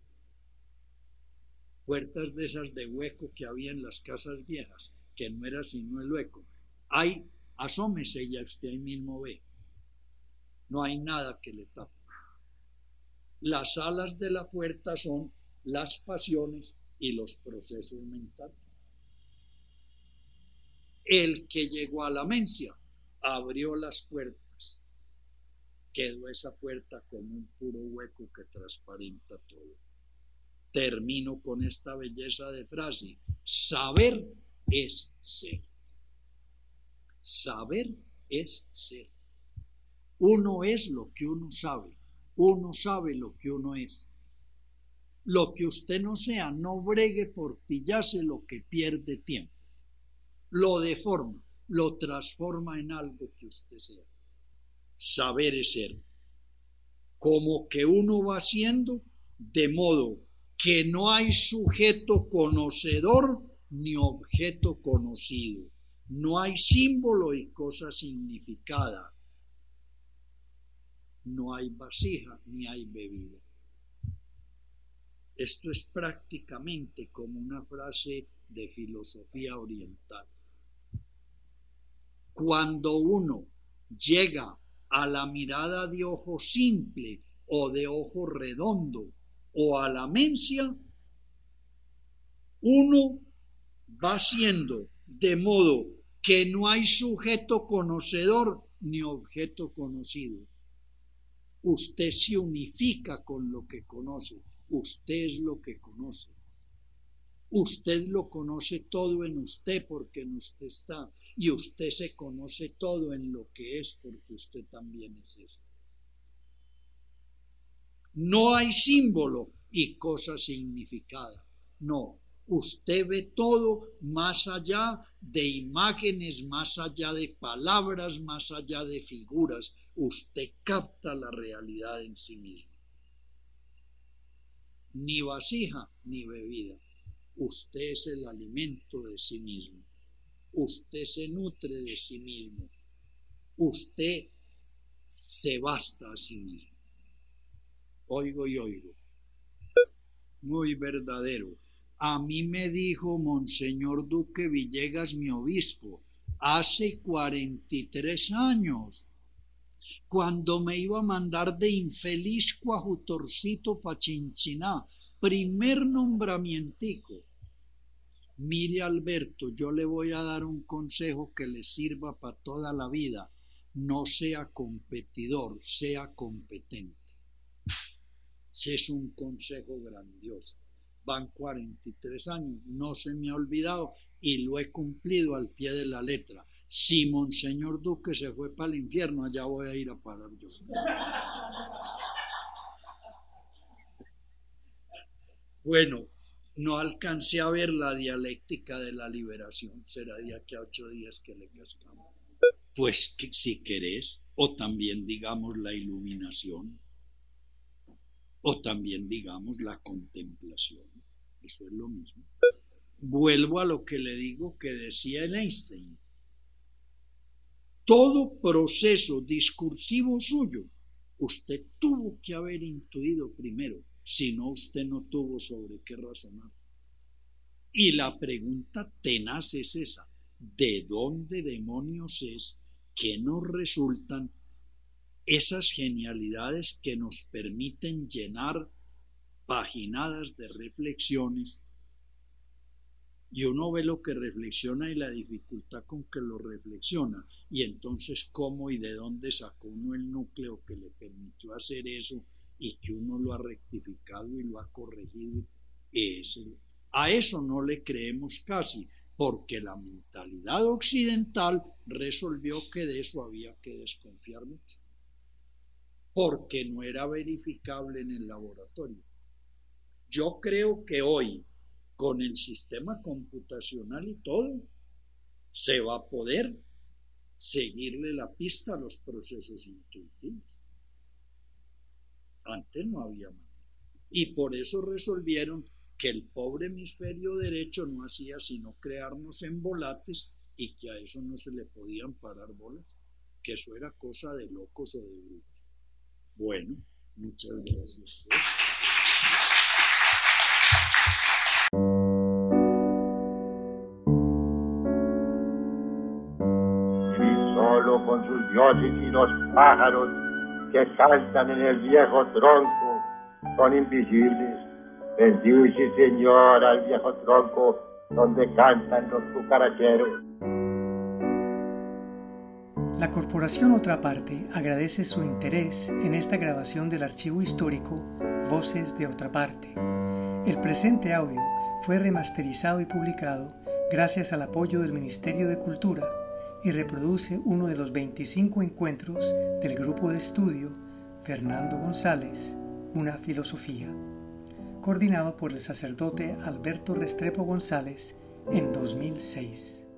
Puertas de esas de hueco que había en las casas viejas, que no era sino el hueco. Hay, asómese ya usted ahí mismo ve. No hay nada que le tape. Las alas de la puerta son las pasiones y los procesos mentales. El que llegó a la mencia abrió las puertas. Quedó esa puerta como un puro hueco que transparenta todo. Termino con esta belleza de frase. Saber es ser. Saber es ser. Uno es lo que uno sabe uno sabe lo que uno es. Lo que usted no sea, no bregue por pillarse lo que pierde tiempo. Lo deforma, lo transforma en algo que usted sea. Saber es ser. Como que uno va haciendo de modo que no hay sujeto conocedor ni objeto conocido. No hay símbolo y cosa significada. No hay vasija ni hay bebida. Esto es prácticamente como una frase de filosofía oriental. Cuando uno llega a la mirada de ojo simple o de ojo redondo o a la mencia, uno va siendo de modo que no hay sujeto conocedor ni objeto conocido. Usted se unifica con lo que conoce, usted es lo que conoce. Usted lo conoce todo en usted porque en usted está y usted se conoce todo en lo que es porque usted también es eso. No hay símbolo y cosa significada. No, usted ve todo más allá de imágenes, más allá de palabras, más allá de figuras. Usted capta la realidad en sí mismo. Ni vasija ni bebida. Usted es el alimento de sí mismo. Usted se nutre de sí mismo. Usted se basta a sí mismo. Oigo y oigo. Muy verdadero a mí me dijo Monseñor Duque Villegas, mi obispo, hace 43 años, cuando me iba a mandar de infeliz cuajutorcito pa' Chinchiná, primer nombramientico. Mire Alberto, yo le voy a dar un consejo que le sirva para toda la vida. No sea competidor, sea competente. Ese es un consejo grandioso van 43 años, no se me ha olvidado y lo he cumplido al pie de la letra. Si Monseñor Duque se fue para el infierno, allá voy a ir a parar yo. Bueno, no alcancé a ver la dialéctica de la liberación, será de aquí a ocho días que le cascamos. Pues si querés, o también digamos la iluminación, o también digamos la contemplación. Eso es lo mismo. Vuelvo a lo que le digo que decía Einstein. Todo proceso discursivo suyo, usted tuvo que haber intuido primero, si no usted no tuvo sobre qué razonar. Y la pregunta tenaz es esa, ¿de dónde demonios es que nos resultan esas genialidades que nos permiten llenar paginadas de reflexiones. Y uno ve lo que reflexiona y la dificultad con que lo reflexiona. Y entonces cómo y de dónde sacó uno el núcleo que le permitió hacer eso y que uno lo ha rectificado y lo ha corregido. a eso no le creemos casi, porque la mentalidad occidental resolvió que de eso había que desconfiar mucho, porque no era verificable en el laboratorio. Yo creo que hoy, con el sistema computacional y todo, se va a poder seguirle la pista a los procesos intuitivos. Antes no había más. Y por eso resolvieron que el pobre hemisferio derecho no hacía sino crearnos en volates y que a eso no se le podían parar bolas, que eso era cosa de locos o de brujos. Bueno, muchas gracias. con sus dioses y los pájaros que cantan en el viejo tronco son invisibles. Bendice, Señor, al viejo tronco donde cantan los cucaracheros. La Corporación Otra Parte agradece su interés en esta grabación del archivo histórico Voces de Otra Parte. El presente audio fue remasterizado y publicado gracias al apoyo del Ministerio de Cultura y reproduce uno de los 25 encuentros del grupo de estudio Fernando González, Una Filosofía, coordinado por el sacerdote Alberto Restrepo González en 2006.